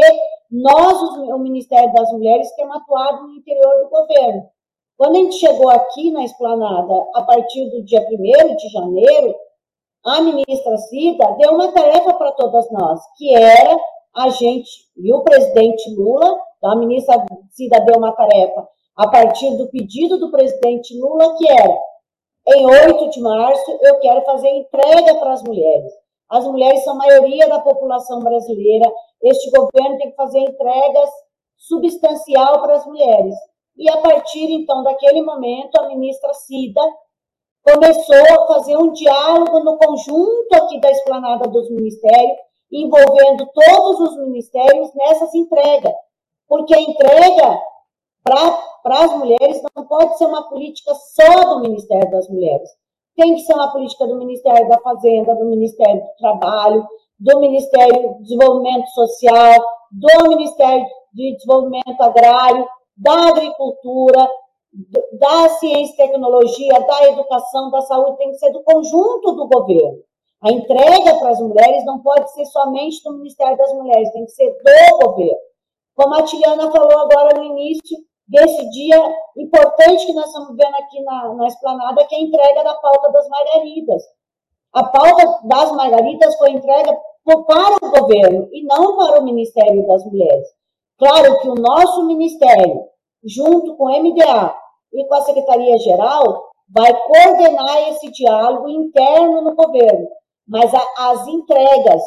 nós, o Ministério das Mulheres, temos atuado no interior do governo. Quando a gente chegou aqui na esplanada, a partir do dia 1 de janeiro, a ministra Cida deu uma tarefa para todas nós, que era a gente, e o presidente Lula, a ministra Cida deu uma tarefa a partir do pedido do presidente Lula, que era, em 8 de março, eu quero fazer entrega para as mulheres. As mulheres são a maioria da população brasileira. Este governo tem que fazer entregas substancial para as mulheres. E a partir, então, daquele momento, a ministra Cida começou a fazer um diálogo no conjunto aqui da esplanada dos ministérios, envolvendo todos os ministérios nessas entregas. Porque a entrega para as mulheres não pode ser uma política só do Ministério das Mulheres tem que ser uma política do Ministério da Fazenda, do Ministério do Trabalho, do Ministério do Desenvolvimento Social, do Ministério de Desenvolvimento Agrário, da Agricultura, da Ciência e Tecnologia, da Educação, da Saúde, tem que ser do conjunto do governo. A entrega para as mulheres não pode ser somente do Ministério das Mulheres, tem que ser do governo. Como a Tiliana falou agora no início, desse dia importante que nós estamos vendo aqui na, na esplanada, que é a entrega da pauta das margaridas. A pauta das margaridas foi entregue para o governo e não para o Ministério das Mulheres. Claro que o nosso ministério, junto com o MDA e com a Secretaria-Geral, vai coordenar esse diálogo interno no governo, mas a, as entregas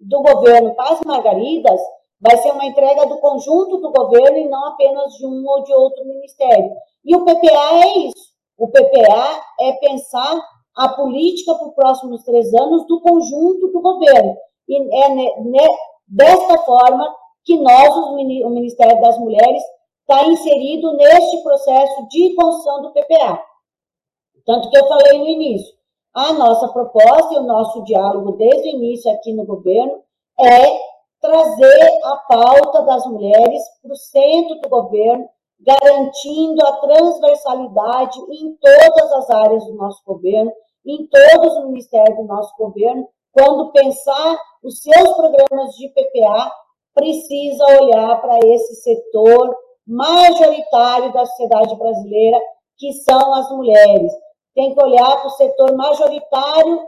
do governo para as margaridas Vai ser uma entrega do conjunto do governo e não apenas de um ou de outro ministério. E o PPA é isso. O PPA é pensar a política para os próximos três anos do conjunto do governo. E é desta forma que nós, o Ministério das Mulheres, está inserido neste processo de construção do PPA. Tanto que eu falei no início, a nossa proposta e o nosso diálogo desde o início aqui no governo é trazer a pauta das mulheres para o centro do governo, garantindo a transversalidade em todas as áreas do nosso governo, em todos os ministérios do nosso governo. Quando pensar os seus programas de PPA, precisa olhar para esse setor majoritário da sociedade brasileira, que são as mulheres. Tem que olhar para o setor majoritário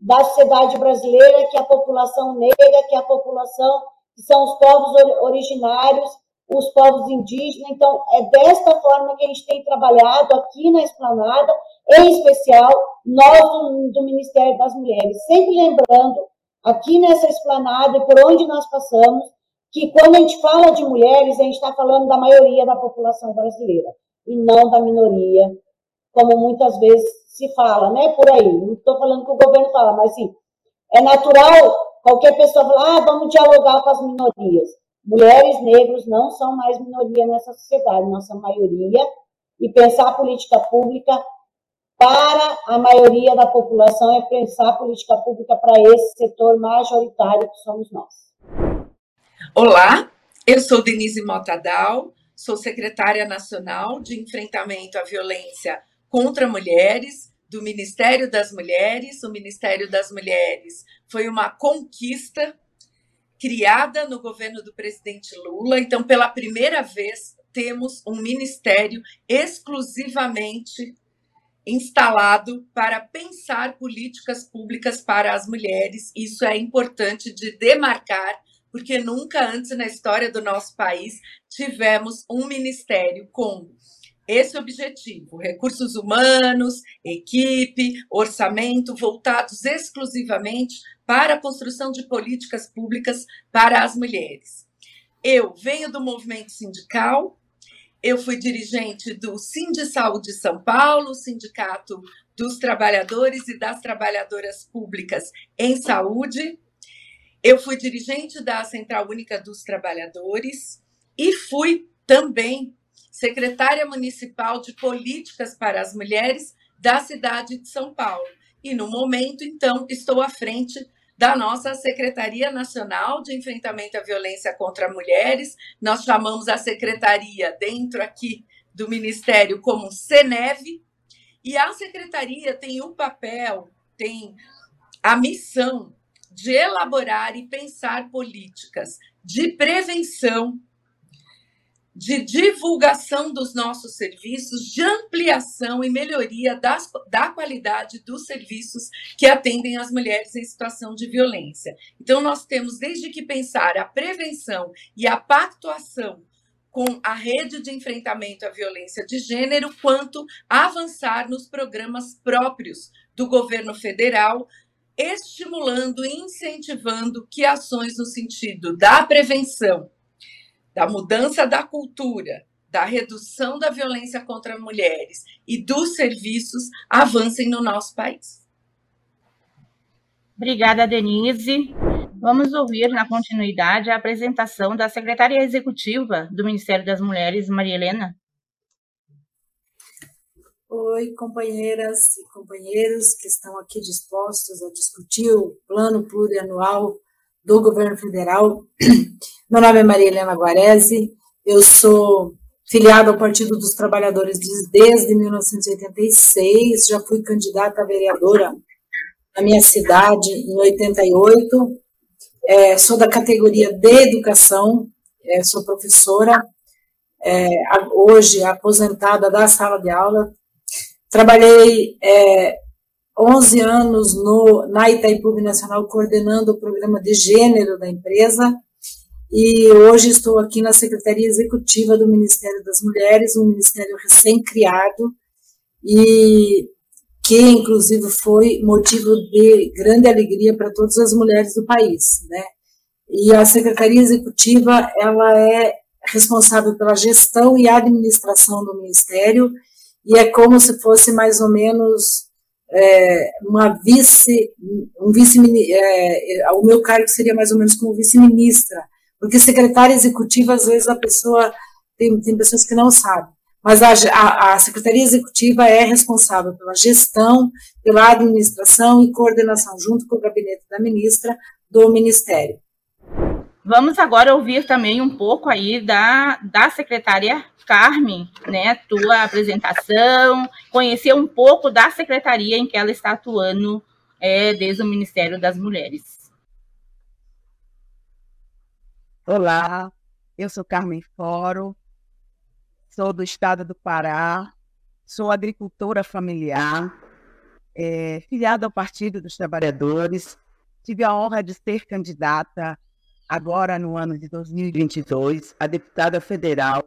da sociedade brasileira, que é a população negra, que é a população que são os povos originários, os povos indígenas. Então, é desta forma que a gente tem trabalhado aqui na Esplanada, em especial nós do, do Ministério das Mulheres. Sempre lembrando, aqui nessa Esplanada e por onde nós passamos, que quando a gente fala de mulheres, a gente está falando da maioria da população brasileira, e não da minoria, como muitas vezes se fala, né, por aí. Não estou falando que o governo fala, mas sim, é natural qualquer pessoa falar, ah, vamos dialogar com as minorias. Mulheres, negros não são mais minoria nessa sociedade, somos maioria, e pensar política pública para a maioria da população é pensar política pública para esse setor majoritário que somos nós. Olá, eu sou Denise Motadal, sou secretária nacional de enfrentamento à violência contra mulheres do Ministério das Mulheres. O Ministério das Mulheres foi uma conquista criada no governo do presidente Lula. Então, pela primeira vez, temos um ministério exclusivamente instalado para pensar políticas públicas para as mulheres. Isso é importante de demarcar, porque nunca antes na história do nosso país tivemos um ministério com esse objetivo: recursos humanos, equipe, orçamento voltados exclusivamente para a construção de políticas públicas para as mulheres. Eu venho do movimento sindical, eu fui dirigente do Sind Saúde São Paulo, Sindicato dos Trabalhadores e das Trabalhadoras Públicas em Saúde. Eu fui dirigente da Central Única dos Trabalhadores e fui também secretária municipal de políticas para as mulheres da cidade de São Paulo. E no momento, então, estou à frente da nossa Secretaria Nacional de Enfrentamento à Violência contra Mulheres. Nós chamamos a secretaria dentro aqui do Ministério como CENEV, e a secretaria tem o papel, tem a missão de elaborar e pensar políticas de prevenção de divulgação dos nossos serviços, de ampliação e melhoria das, da qualidade dos serviços que atendem as mulheres em situação de violência. Então, nós temos desde que pensar a prevenção e a pactuação com a rede de enfrentamento à violência de gênero, quanto avançar nos programas próprios do governo federal, estimulando e incentivando que ações no sentido da prevenção da mudança da cultura, da redução da violência contra mulheres e dos serviços avancem no nosso país. Obrigada, Denise. Vamos ouvir, na continuidade, a apresentação da secretária executiva do Ministério das Mulheres, Maria Helena. Oi, companheiras e companheiros que estão aqui dispostos a discutir o plano plurianual do governo federal. Meu nome é Maria Helena Guarese, eu sou filiada ao Partido dos Trabalhadores desde 1986, já fui candidata a vereadora na minha cidade em 88, é, sou da categoria de educação, é, sou professora, é, hoje aposentada da sala de aula, trabalhei é, 11 anos no, na Itaipu Nacional coordenando o programa de gênero da empresa e hoje estou aqui na Secretaria Executiva do Ministério das Mulheres, um ministério recém-criado e que inclusive foi motivo de grande alegria para todas as mulheres do país, né? E a Secretaria Executiva, ela é responsável pela gestão e administração do ministério e é como se fosse mais ou menos é, uma vice, um vice, é, é, o meu cargo seria mais ou menos como vice-ministra, porque secretária executiva, às vezes a pessoa, tem, tem pessoas que não sabem, mas a, a, a secretaria executiva é responsável pela gestão, pela administração e coordenação, junto com o gabinete da ministra, do ministério. Vamos agora ouvir também um pouco aí da, da secretária Carmen, né, tua apresentação, conhecer um pouco da secretaria em que ela está atuando é, desde o Ministério das Mulheres. Olá, eu sou Carmen Foro, sou do estado do Pará, sou agricultora familiar, é, filiada ao Partido dos Trabalhadores, tive a honra de ser candidata agora no ano de 2022 a deputada federal,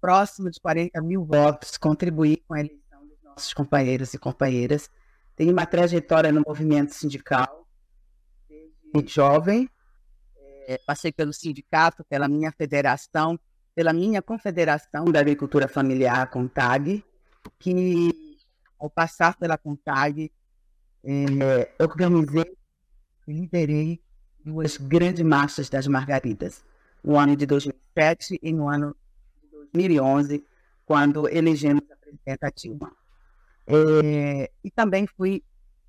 próximo de 40 mil votos, contribuir com a eleição dos nossos companheiros e companheiras. Tenho uma trajetória no movimento sindical desde jovem, é, passei pelo sindicato, pela minha federação, pela minha confederação da agricultura familiar, CONTAG, que ao passar pela CONTAG, é, organizei liderei duas grandes marchas das margaridas, no ano de 2007 e no ano de 2011, quando elegemos a presidenta Dilma. É, e também fui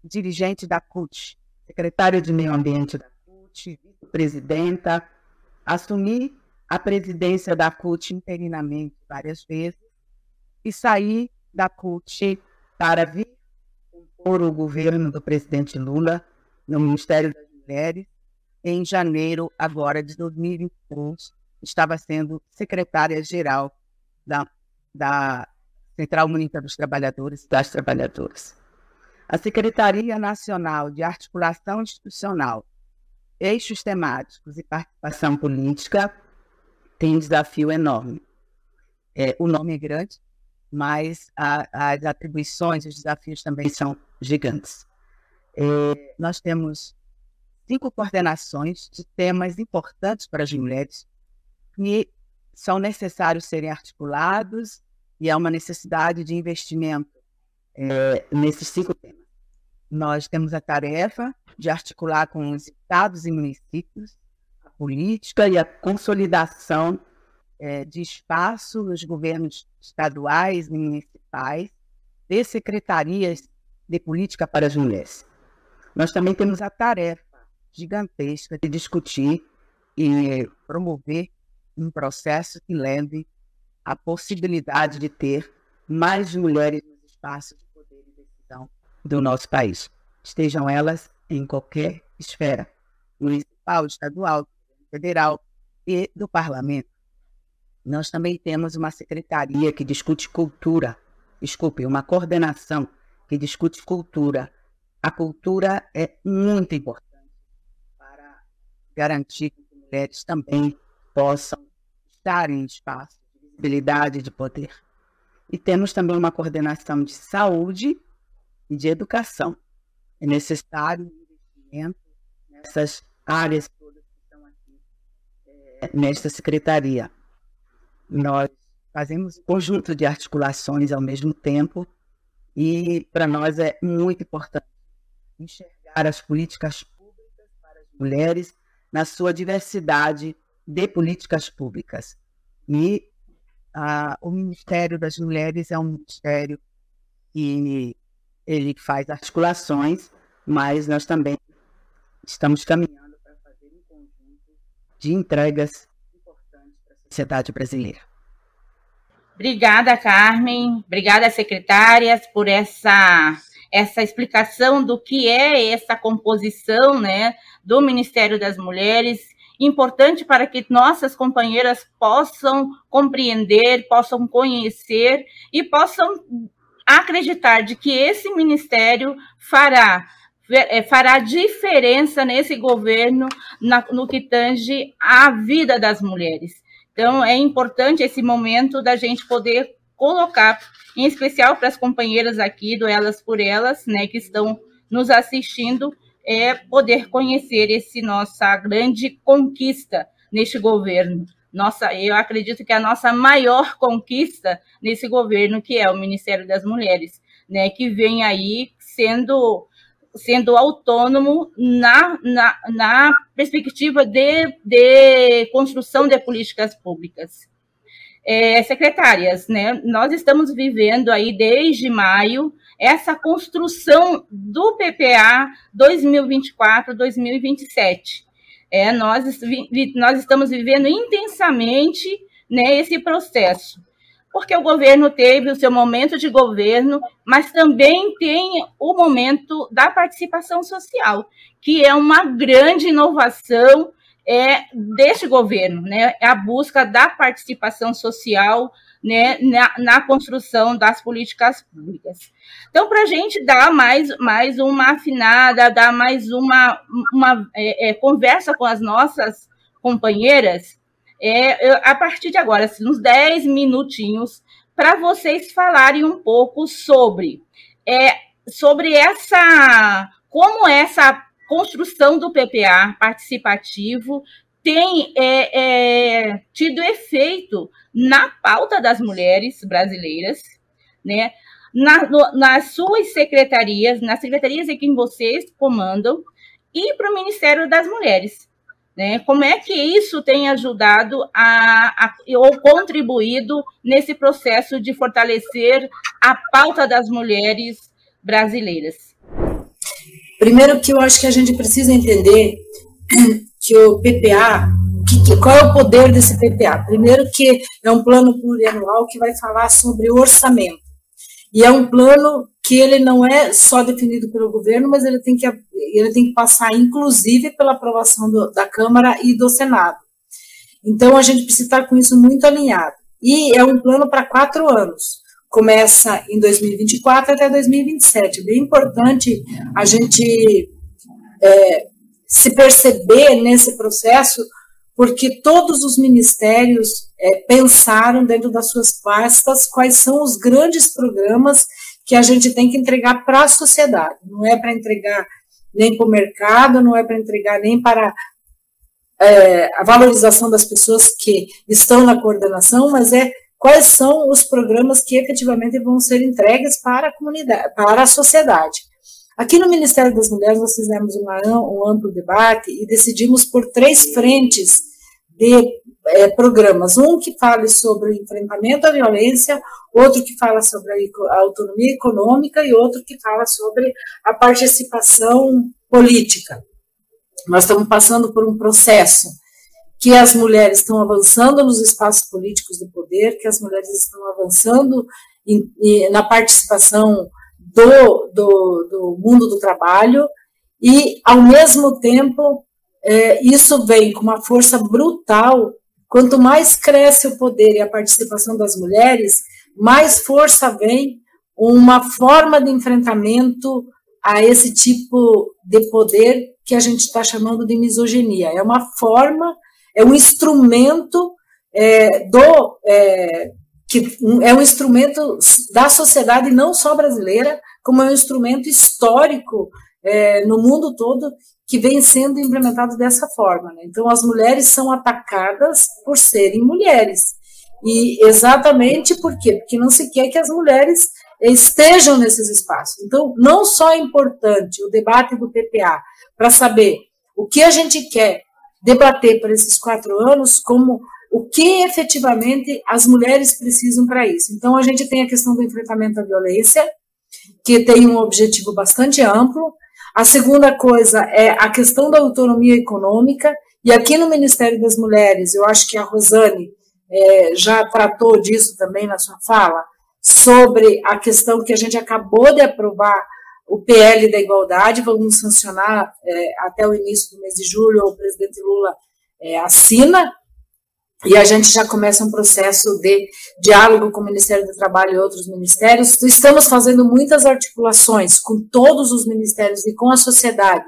dirigente da CUT, secretária de Meio Ambiente da CUT, vice-presidenta, assumi a presidência da CUT interinamente várias vezes e saí da CUT para vir compor o governo do presidente Lula no Ministério das Mulheres em janeiro agora de 2023, estava sendo secretária-geral da, da Central Única dos Trabalhadores e das Trabalhadoras. A Secretaria Nacional de Articulação Institucional, Eixos Temáticos e Participação Política tem um desafio enorme. É, o nome é grande, mas a, as atribuições, os desafios também são gigantes. É, nós temos cinco coordenações de temas importantes para as mulheres que são necessários serem articulados e há uma necessidade de investimento é, nesses cinco temas. Nós temos a tarefa de articular com os estados e municípios a política e a consolidação é, de espaço nos governos estaduais e municipais de secretarias de política para as mulheres. Nós também temos a tarefa gigantesca de discutir e promover um processo que leve à possibilidade de ter mais mulheres nos espaços de poder e decisão do nosso país, estejam elas em qualquer esfera, municipal, estadual, federal e do parlamento. Nós também temos uma secretaria que discute cultura, desculpe, uma coordenação que discute cultura. A cultura é muito importante garantir que mulheres também possam estar em espaço de visibilidade de poder. E temos também uma coordenação de saúde e de educação. É necessário investimento nessas áreas todas que estão aqui é, nesta secretaria. Nós fazemos um conjunto de articulações ao mesmo tempo e para nós é muito importante enxergar as políticas públicas para as mulheres na sua diversidade de políticas públicas. E ah, o Ministério das Mulheres é um ministério que ele faz articulações, mas nós também estamos caminhando para fazer um conjunto de entregas importantes para a sociedade brasileira. Obrigada, Carmen. Obrigada, secretárias, por essa essa explicação do que é essa composição né, do Ministério das Mulheres, importante para que nossas companheiras possam compreender, possam conhecer e possam acreditar de que esse ministério fará é, fará diferença nesse governo na, no que tange à vida das mulheres. Então, é importante esse momento da gente poder colocar em especial para as companheiras aqui do Elas por Elas, né, que estão nos assistindo, é poder conhecer esse nossa grande conquista neste governo. Nossa, eu acredito que a nossa maior conquista nesse governo, que é o Ministério das Mulheres, né, que vem aí sendo sendo autônomo na, na, na perspectiva de, de construção de políticas públicas é, secretárias, né? Nós estamos vivendo aí desde maio essa construção do PPA 2024-2027. É, nós, nós estamos vivendo intensamente né, esse processo, porque o governo teve o seu momento de governo, mas também tem o momento da participação social, que é uma grande inovação é deste governo, né? É a busca da participação social né, na, na construção das políticas públicas. Então, para a gente dar mais, mais uma afinada, dar mais uma, uma é, é, conversa com as nossas companheiras, é, eu, a partir de agora, assim, uns 10 minutinhos, para vocês falarem um pouco sobre, é, sobre essa como essa construção do PPA participativo tem é, é, tido efeito na pauta das mulheres brasileiras, né? Na, no, nas suas secretarias, nas secretarias em que vocês comandam, e para o Ministério das Mulheres. Né? Como é que isso tem ajudado a, a, ou contribuído nesse processo de fortalecer a pauta das mulheres brasileiras? Primeiro que eu acho que a gente precisa entender que o PPA, que, qual é o poder desse PPA? Primeiro que é um plano plurianual que vai falar sobre orçamento. E é um plano que ele não é só definido pelo governo, mas ele tem que, ele tem que passar, inclusive, pela aprovação do, da Câmara e do Senado. Então, a gente precisa estar com isso muito alinhado. E é um plano para quatro anos começa em 2024 até 2027. É bem importante a gente é, se perceber nesse processo, porque todos os ministérios é, pensaram dentro das suas pastas quais são os grandes programas que a gente tem que entregar para a sociedade. Não é para entregar nem para o mercado, não é para entregar nem para é, a valorização das pessoas que estão na coordenação, mas é quais são os programas que efetivamente vão ser entregues para a comunidade, para a sociedade. Aqui no Ministério das Mulheres nós fizemos um amplo debate e decidimos por três frentes de é, programas. Um que fale sobre o enfrentamento à violência, outro que fala sobre a autonomia econômica e outro que fala sobre a participação política. Nós estamos passando por um processo que as mulheres estão avançando nos espaços políticos do poder, que as mulheres estão avançando em, em, na participação do, do, do, mundo do trabalho, e, ao mesmo tempo, é, isso vem com uma força brutal. Quanto mais cresce o poder e a participação das mulheres, mais força vem uma forma de enfrentamento a esse tipo de poder que a gente está chamando de misoginia. É uma forma é um instrumento é, do é, que é um instrumento da sociedade não só brasileira, como é um instrumento histórico é, no mundo todo que vem sendo implementado dessa forma. Né? Então, as mulheres são atacadas por serem mulheres. E exatamente por quê? Porque não se quer que as mulheres estejam nesses espaços. Então, não só é importante o debate do PPA para saber o que a gente quer debater por esses quatro anos como o que efetivamente as mulheres precisam para isso. Então, a gente tem a questão do enfrentamento à violência, que tem um objetivo bastante amplo. A segunda coisa é a questão da autonomia econômica, e aqui no Ministério das Mulheres, eu acho que a Rosane é, já tratou disso também na sua fala, sobre a questão que a gente acabou de aprovar o PL da igualdade, vamos sancionar é, até o início do mês de julho, o presidente Lula é, assina, e a gente já começa um processo de diálogo com o Ministério do Trabalho e outros ministérios. Estamos fazendo muitas articulações com todos os ministérios e com a sociedade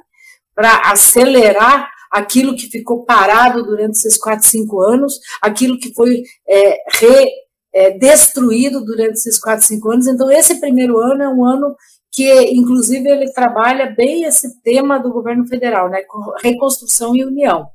para acelerar aquilo que ficou parado durante esses quatro, cinco anos, aquilo que foi é, re, é, destruído durante esses quatro, cinco anos. Então, esse primeiro ano é um ano que inclusive ele trabalha bem esse tema do governo federal, né, reconstrução e união.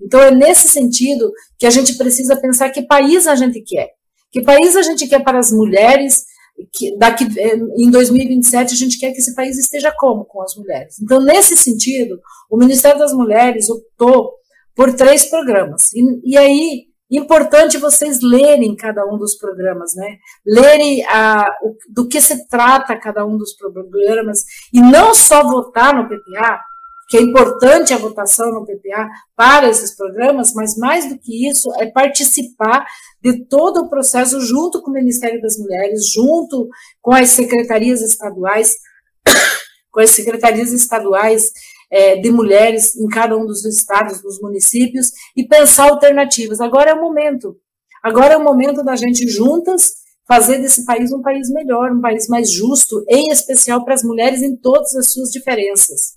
Então é nesse sentido que a gente precisa pensar que país a gente quer, que país a gente quer para as mulheres, que daqui eh, em 2027 a gente quer que esse país esteja como com as mulheres. Então nesse sentido, o Ministério das Mulheres optou por três programas e, e aí Importante vocês lerem cada um dos programas, né? Lerem a, o, do que se trata cada um dos programas e não só votar no PPA, que é importante a votação no PPA para esses programas, mas mais do que isso é participar de todo o processo junto com o Ministério das Mulheres, junto com as secretarias estaduais, com as secretarias estaduais é, de mulheres em cada um dos estados, dos municípios, e pensar alternativas. Agora é o momento. Agora é o momento da gente juntas fazer desse país um país melhor, um país mais justo, em especial para as mulheres em todas as suas diferenças.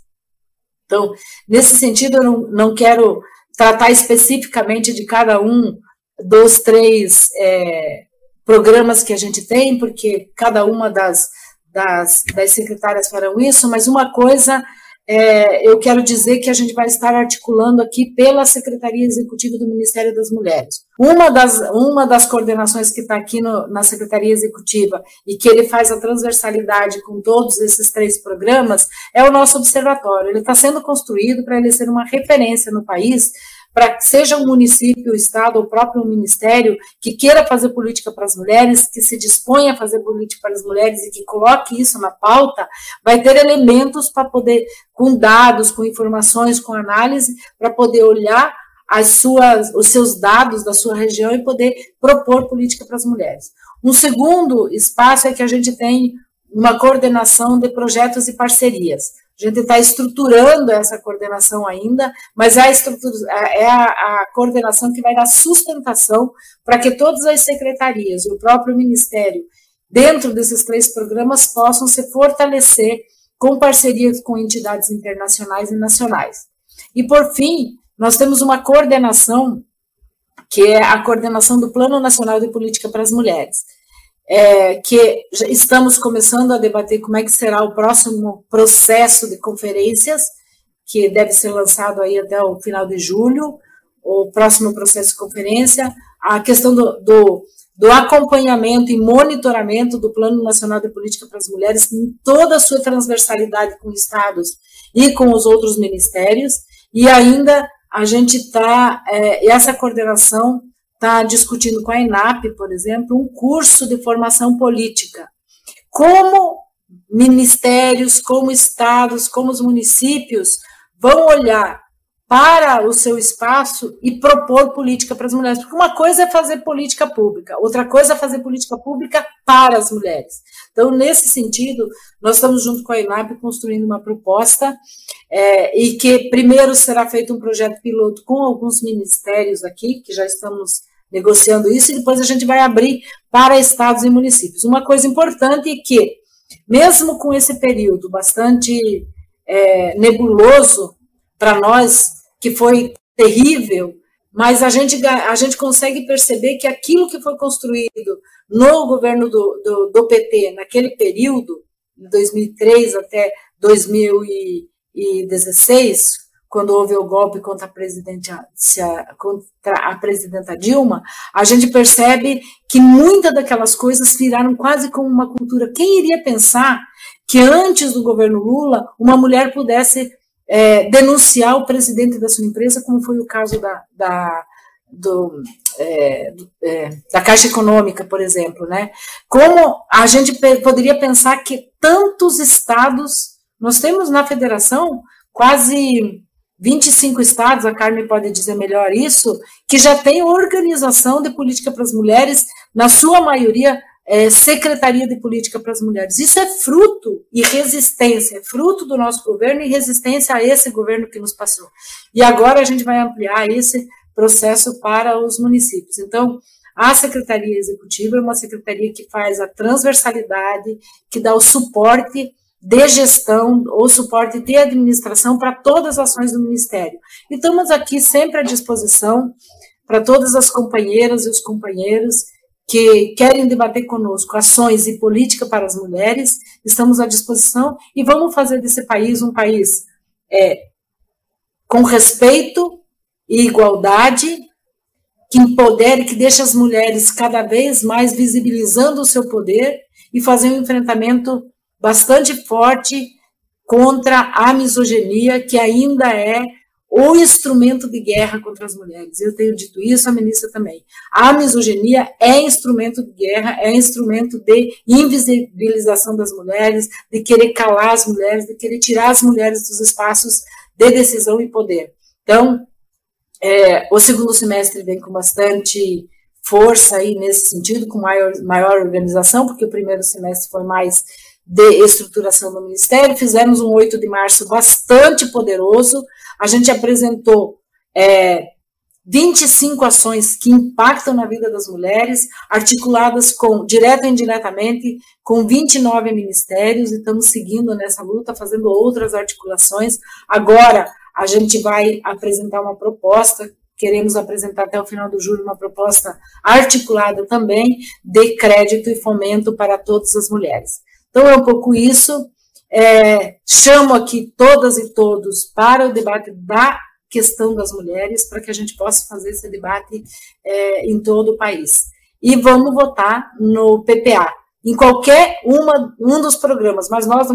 Então, nesse sentido, eu não, não quero tratar especificamente de cada um dos três é, programas que a gente tem, porque cada uma das, das, das secretárias farão isso, mas uma coisa é, eu quero dizer que a gente vai estar articulando aqui pela Secretaria Executiva do Ministério das Mulheres. Uma das, uma das coordenações que está aqui no, na Secretaria Executiva e que ele faz a transversalidade com todos esses três programas é o nosso observatório. Ele está sendo construído para ele ser uma referência no país para que seja o município, o Estado, o próprio Ministério que queira fazer política para as mulheres, que se disponha a fazer política para as mulheres e que coloque isso na pauta, vai ter elementos para poder, com dados, com informações, com análise, para poder olhar as suas, os seus dados da sua região e poder propor política para as mulheres. Um segundo espaço é que a gente tem uma coordenação de projetos e parcerias. A gente está estruturando essa coordenação ainda, mas é a, estrutura, é a, a coordenação que vai dar sustentação para que todas as secretarias e o próprio Ministério, dentro desses três programas, possam se fortalecer com parcerias com entidades internacionais e nacionais. E, por fim, nós temos uma coordenação, que é a coordenação do Plano Nacional de Política para as Mulheres é, que estamos começando a debater como é que será o próximo processo de conferências, que deve ser lançado aí até o final de julho, o próximo processo de conferência, a questão do, do, do acompanhamento e monitoramento do Plano Nacional de Política para as Mulheres em toda a sua transversalidade com estados e com os outros ministérios, e ainda a gente está, é, essa coordenação está discutindo com a INAP, por exemplo, um curso de formação política. Como ministérios, como estados, como os municípios vão olhar para o seu espaço e propor política para as mulheres. Porque uma coisa é fazer política pública, outra coisa é fazer política pública para as mulheres. Então, nesse sentido, nós estamos junto com a INAP construindo uma proposta é, e que primeiro será feito um projeto piloto com alguns ministérios aqui, que já estamos negociando isso, e depois a gente vai abrir para estados e municípios. Uma coisa importante é que, mesmo com esse período bastante é, nebuloso para nós, que foi terrível, mas a gente, a gente consegue perceber que aquilo que foi construído no governo do, do, do PT, naquele período, de 2003 até 2016, quando houve o golpe contra a presidente contra a presidenta Dilma, a gente percebe que muitas daquelas coisas viraram quase como uma cultura. Quem iria pensar que antes do governo Lula uma mulher pudesse é, denunciar o presidente da sua empresa, como foi o caso da, da do, é, do, é, da Caixa Econômica, por exemplo, né? Como a gente poderia pensar que tantos estados nós temos na federação quase 25 estados, a Carmen pode dizer melhor isso, que já tem organização de política para as mulheres, na sua maioria, é, Secretaria de Política para as Mulheres. Isso é fruto e resistência, é fruto do nosso governo e resistência a esse governo que nos passou. E agora a gente vai ampliar esse processo para os municípios. Então, a Secretaria Executiva é uma secretaria que faz a transversalidade, que dá o suporte de gestão ou suporte de administração para todas as ações do Ministério. E estamos aqui sempre à disposição para todas as companheiras e os companheiros que querem debater conosco ações e política para as mulheres, estamos à disposição e vamos fazer desse país um país é, com respeito e igualdade, que empodere, que deixe as mulheres cada vez mais visibilizando o seu poder e fazer um enfrentamento bastante forte contra a misoginia, que ainda é o instrumento de guerra contra as mulheres. Eu tenho dito isso, a ministra também. A misoginia é instrumento de guerra, é instrumento de invisibilização das mulheres, de querer calar as mulheres, de querer tirar as mulheres dos espaços de decisão e poder. Então, é, o segundo semestre vem com bastante força aí nesse sentido, com maior, maior organização, porque o primeiro semestre foi mais de estruturação do Ministério, fizemos um 8 de março bastante poderoso, a gente apresentou é, 25 ações que impactam na vida das mulheres, articuladas com, direto e indiretamente, com 29 ministérios, e estamos seguindo nessa luta, fazendo outras articulações. Agora, a gente vai apresentar uma proposta, queremos apresentar até o final do julho uma proposta articulada também de crédito e fomento para todas as mulheres. Então, é um pouco isso. É, chamo aqui todas e todos para o debate da questão das mulheres, para que a gente possa fazer esse debate é, em todo o país. E vamos votar no PPA, em qualquer uma, um dos programas, mas nós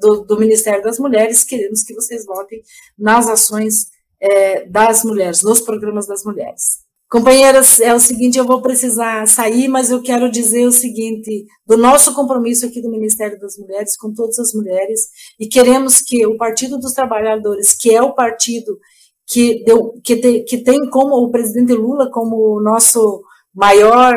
do, do, Ministério das Mulheres queremos que vocês votem nas ações é, das mulheres, nos programas das mulheres. Companheiras, é o seguinte, eu vou precisar sair, mas eu quero dizer o seguinte, do nosso compromisso aqui do Ministério das Mulheres com todas as mulheres, e queremos que o Partido dos Trabalhadores, que é o partido que, deu, que, te, que tem como o presidente Lula como nosso maior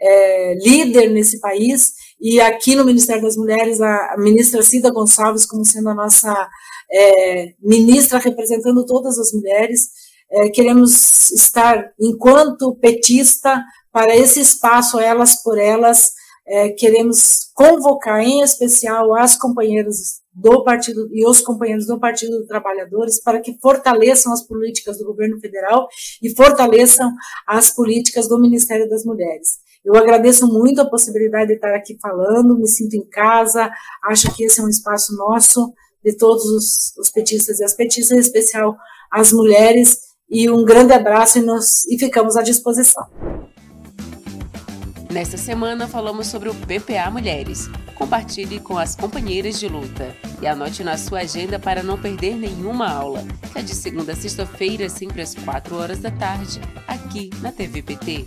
é, líder nesse país, e aqui no Ministério das Mulheres, a, ministra Cida Gonçalves como sendo a nossa é, ministra representando todas as mulheres, é, queremos estar, enquanto petista, para esse espaço Elas por Elas, é, queremos convocar em especial as companheiras do partido e os companheiros do Partido dos Trabalhadores para que fortaleçam as políticas do governo federal e fortaleçam as políticas do Ministério das Mulheres. Eu agradeço muito a possibilidade de estar aqui falando, me sinto em casa, acho que esse é um espaço nosso, de todos os, os petistas e as petistas, em especial as mulheres, e um grande abraço e, nos, e ficamos à disposição. Nesta semana falamos sobre o PPA Mulheres. Compartilhe com as companheiras de luta e anote na sua agenda para não perder nenhuma aula, que é de segunda a sexta-feira, sempre às 4 horas da tarde, aqui na TVPT.